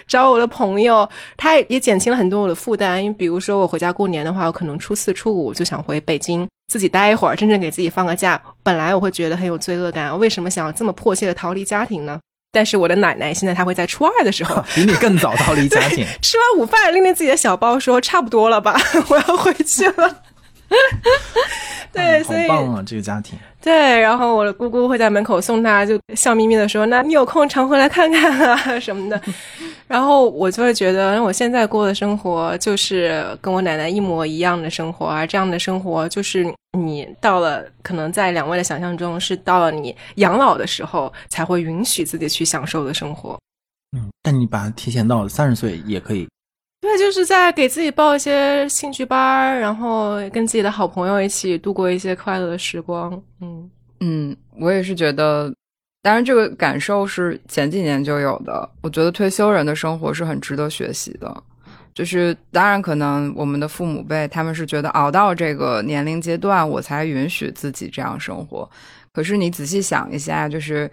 找我的朋友。他也减轻了很多我的负担，因为比如说我回家过年的话，我可能初四初五就想回北京自己待一会儿，真正给自己放个假。本来我会觉得很有罪恶感，为什么想要这么迫切的逃离家庭呢？但是我的奶奶现在她会在初二的时候比你更早逃离家庭，吃完午饭拎着自己的小包说差不多了吧，我要回去了。对，所以好棒啊，这个家庭。对，然后我的姑姑会在门口送他，就笑眯眯的说：“那你有空常回来看看啊什么的。”然后我就会觉得，我现在过的生活就是跟我奶奶一模一样的生活啊。这样的生活就是你到了，可能在两位的想象中是到了你养老的时候才会允许自己去享受的生活。嗯，但你把它提前到三十岁也可以。对，就是在给自己报一些兴趣班儿，然后跟自己的好朋友一起度过一些快乐的时光。嗯嗯，我也是觉得，当然这个感受是前几年就有的。我觉得退休人的生活是很值得学习的。就是当然，可能我们的父母辈他们是觉得熬到这个年龄阶段，我才允许自己这样生活。可是你仔细想一下，就是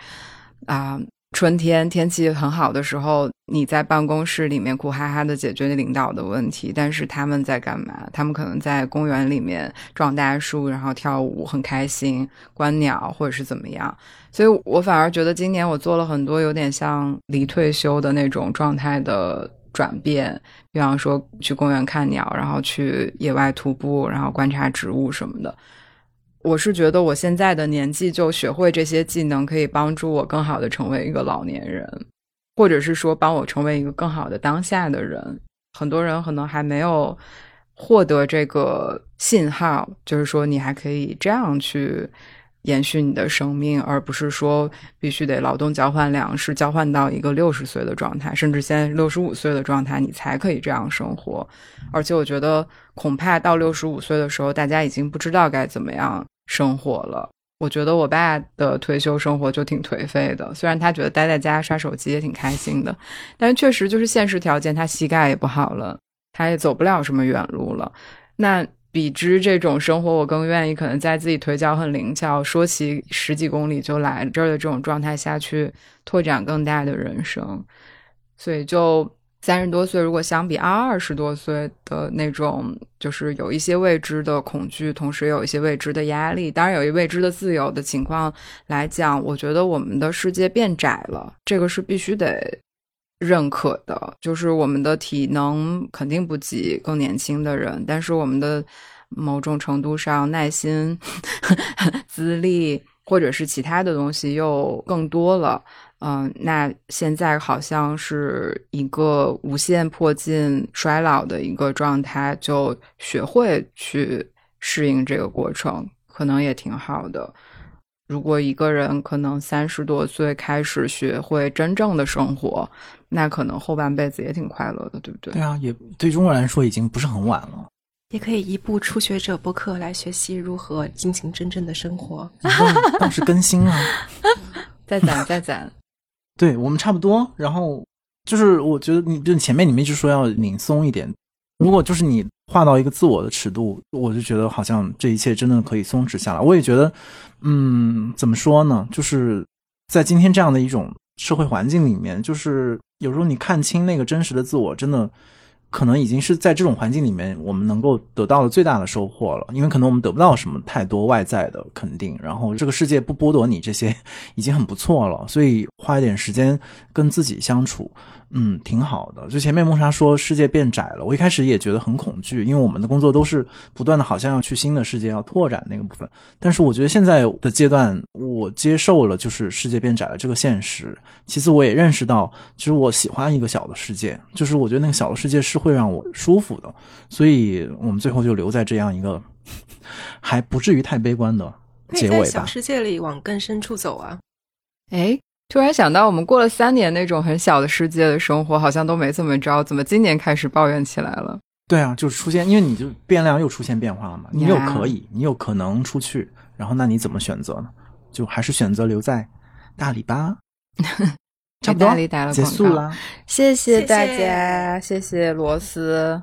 啊。春天天气很好的时候，你在办公室里面苦哈哈的解决领导的问题，但是他们在干嘛？他们可能在公园里面撞大树，然后跳舞，很开心，观鸟或者是怎么样。所以我反而觉得今年我做了很多有点像离退休的那种状态的转变，比方说去公园看鸟，然后去野外徒步，然后观察植物什么的。我是觉得我现在的年纪就学会这些技能，可以帮助我更好的成为一个老年人，或者是说帮我成为一个更好的当下的人。很多人可能还没有获得这个信号，就是说你还可以这样去延续你的生命，而不是说必须得劳动交换粮食，交换到一个六十岁的状态，甚至现在六十五岁的状态，你才可以这样生活。而且我觉得，恐怕到六十五岁的时候，大家已经不知道该怎么样。生活了，我觉得我爸的退休生活就挺颓废的。虽然他觉得待在家刷手机也挺开心的，但是确实就是现实条件，他膝盖也不好了，他也走不了什么远路了。那比之这种生活，我更愿意可能在自己腿脚很灵巧，说起十几公里就来这儿的这种状态下去拓展更大的人生。所以就。三十多岁，如果相比二十多岁的那种，就是有一些未知的恐惧，同时有一些未知的压力，当然有一未知的自由的情况来讲，我觉得我们的世界变窄了，这个是必须得认可的。就是我们的体能肯定不及更年轻的人，但是我们的某种程度上耐心、资历或者是其他的东西又更多了。嗯，那现在好像是一个无限迫近衰老的一个状态，就学会去适应这个过程，可能也挺好的。如果一个人可能三十多岁开始学会真正的生活，那可能后半辈子也挺快乐的，对不对？对啊，也对中国人来说已经不是很晚了。也可以一部初学者播客来学习如何进行真正的生活。倒是更新 了，再攒再攒。对我们差不多，然后就是我觉得你就前面你们一直说要拧松一点，如果就是你画到一个自我的尺度，我就觉得好像这一切真的可以松弛下来。我也觉得，嗯，怎么说呢？就是在今天这样的一种社会环境里面，就是有时候你看清那个真实的自我，真的。可能已经是在这种环境里面，我们能够得到的最大的收获了。因为可能我们得不到什么太多外在的肯定，然后这个世界不剥夺你这些，已经很不错了。所以花一点时间跟自己相处。嗯，挺好的。就前面梦莎说世界变窄了，我一开始也觉得很恐惧，因为我们的工作都是不断的，好像要去新的世界，要拓展那个部分。但是我觉得现在的阶段，我接受了就是世界变窄了这个现实。其次，我也认识到，其实我喜欢一个小的世界，就是我觉得那个小的世界是会让我舒服的。所以我们最后就留在这样一个还不至于太悲观的结尾吧。小世界里往更深处走啊！哎。突然想到，我们过了三年那种很小的世界的生活，好像都没怎么着，怎么今年开始抱怨起来了？对啊，就是出现，因为你就变量又出现变化了嘛，你又可以，你有可能出去，然后那你怎么选择呢？就还是选择留在大理吧。差不多结束了，谢谢大家，谢谢罗斯。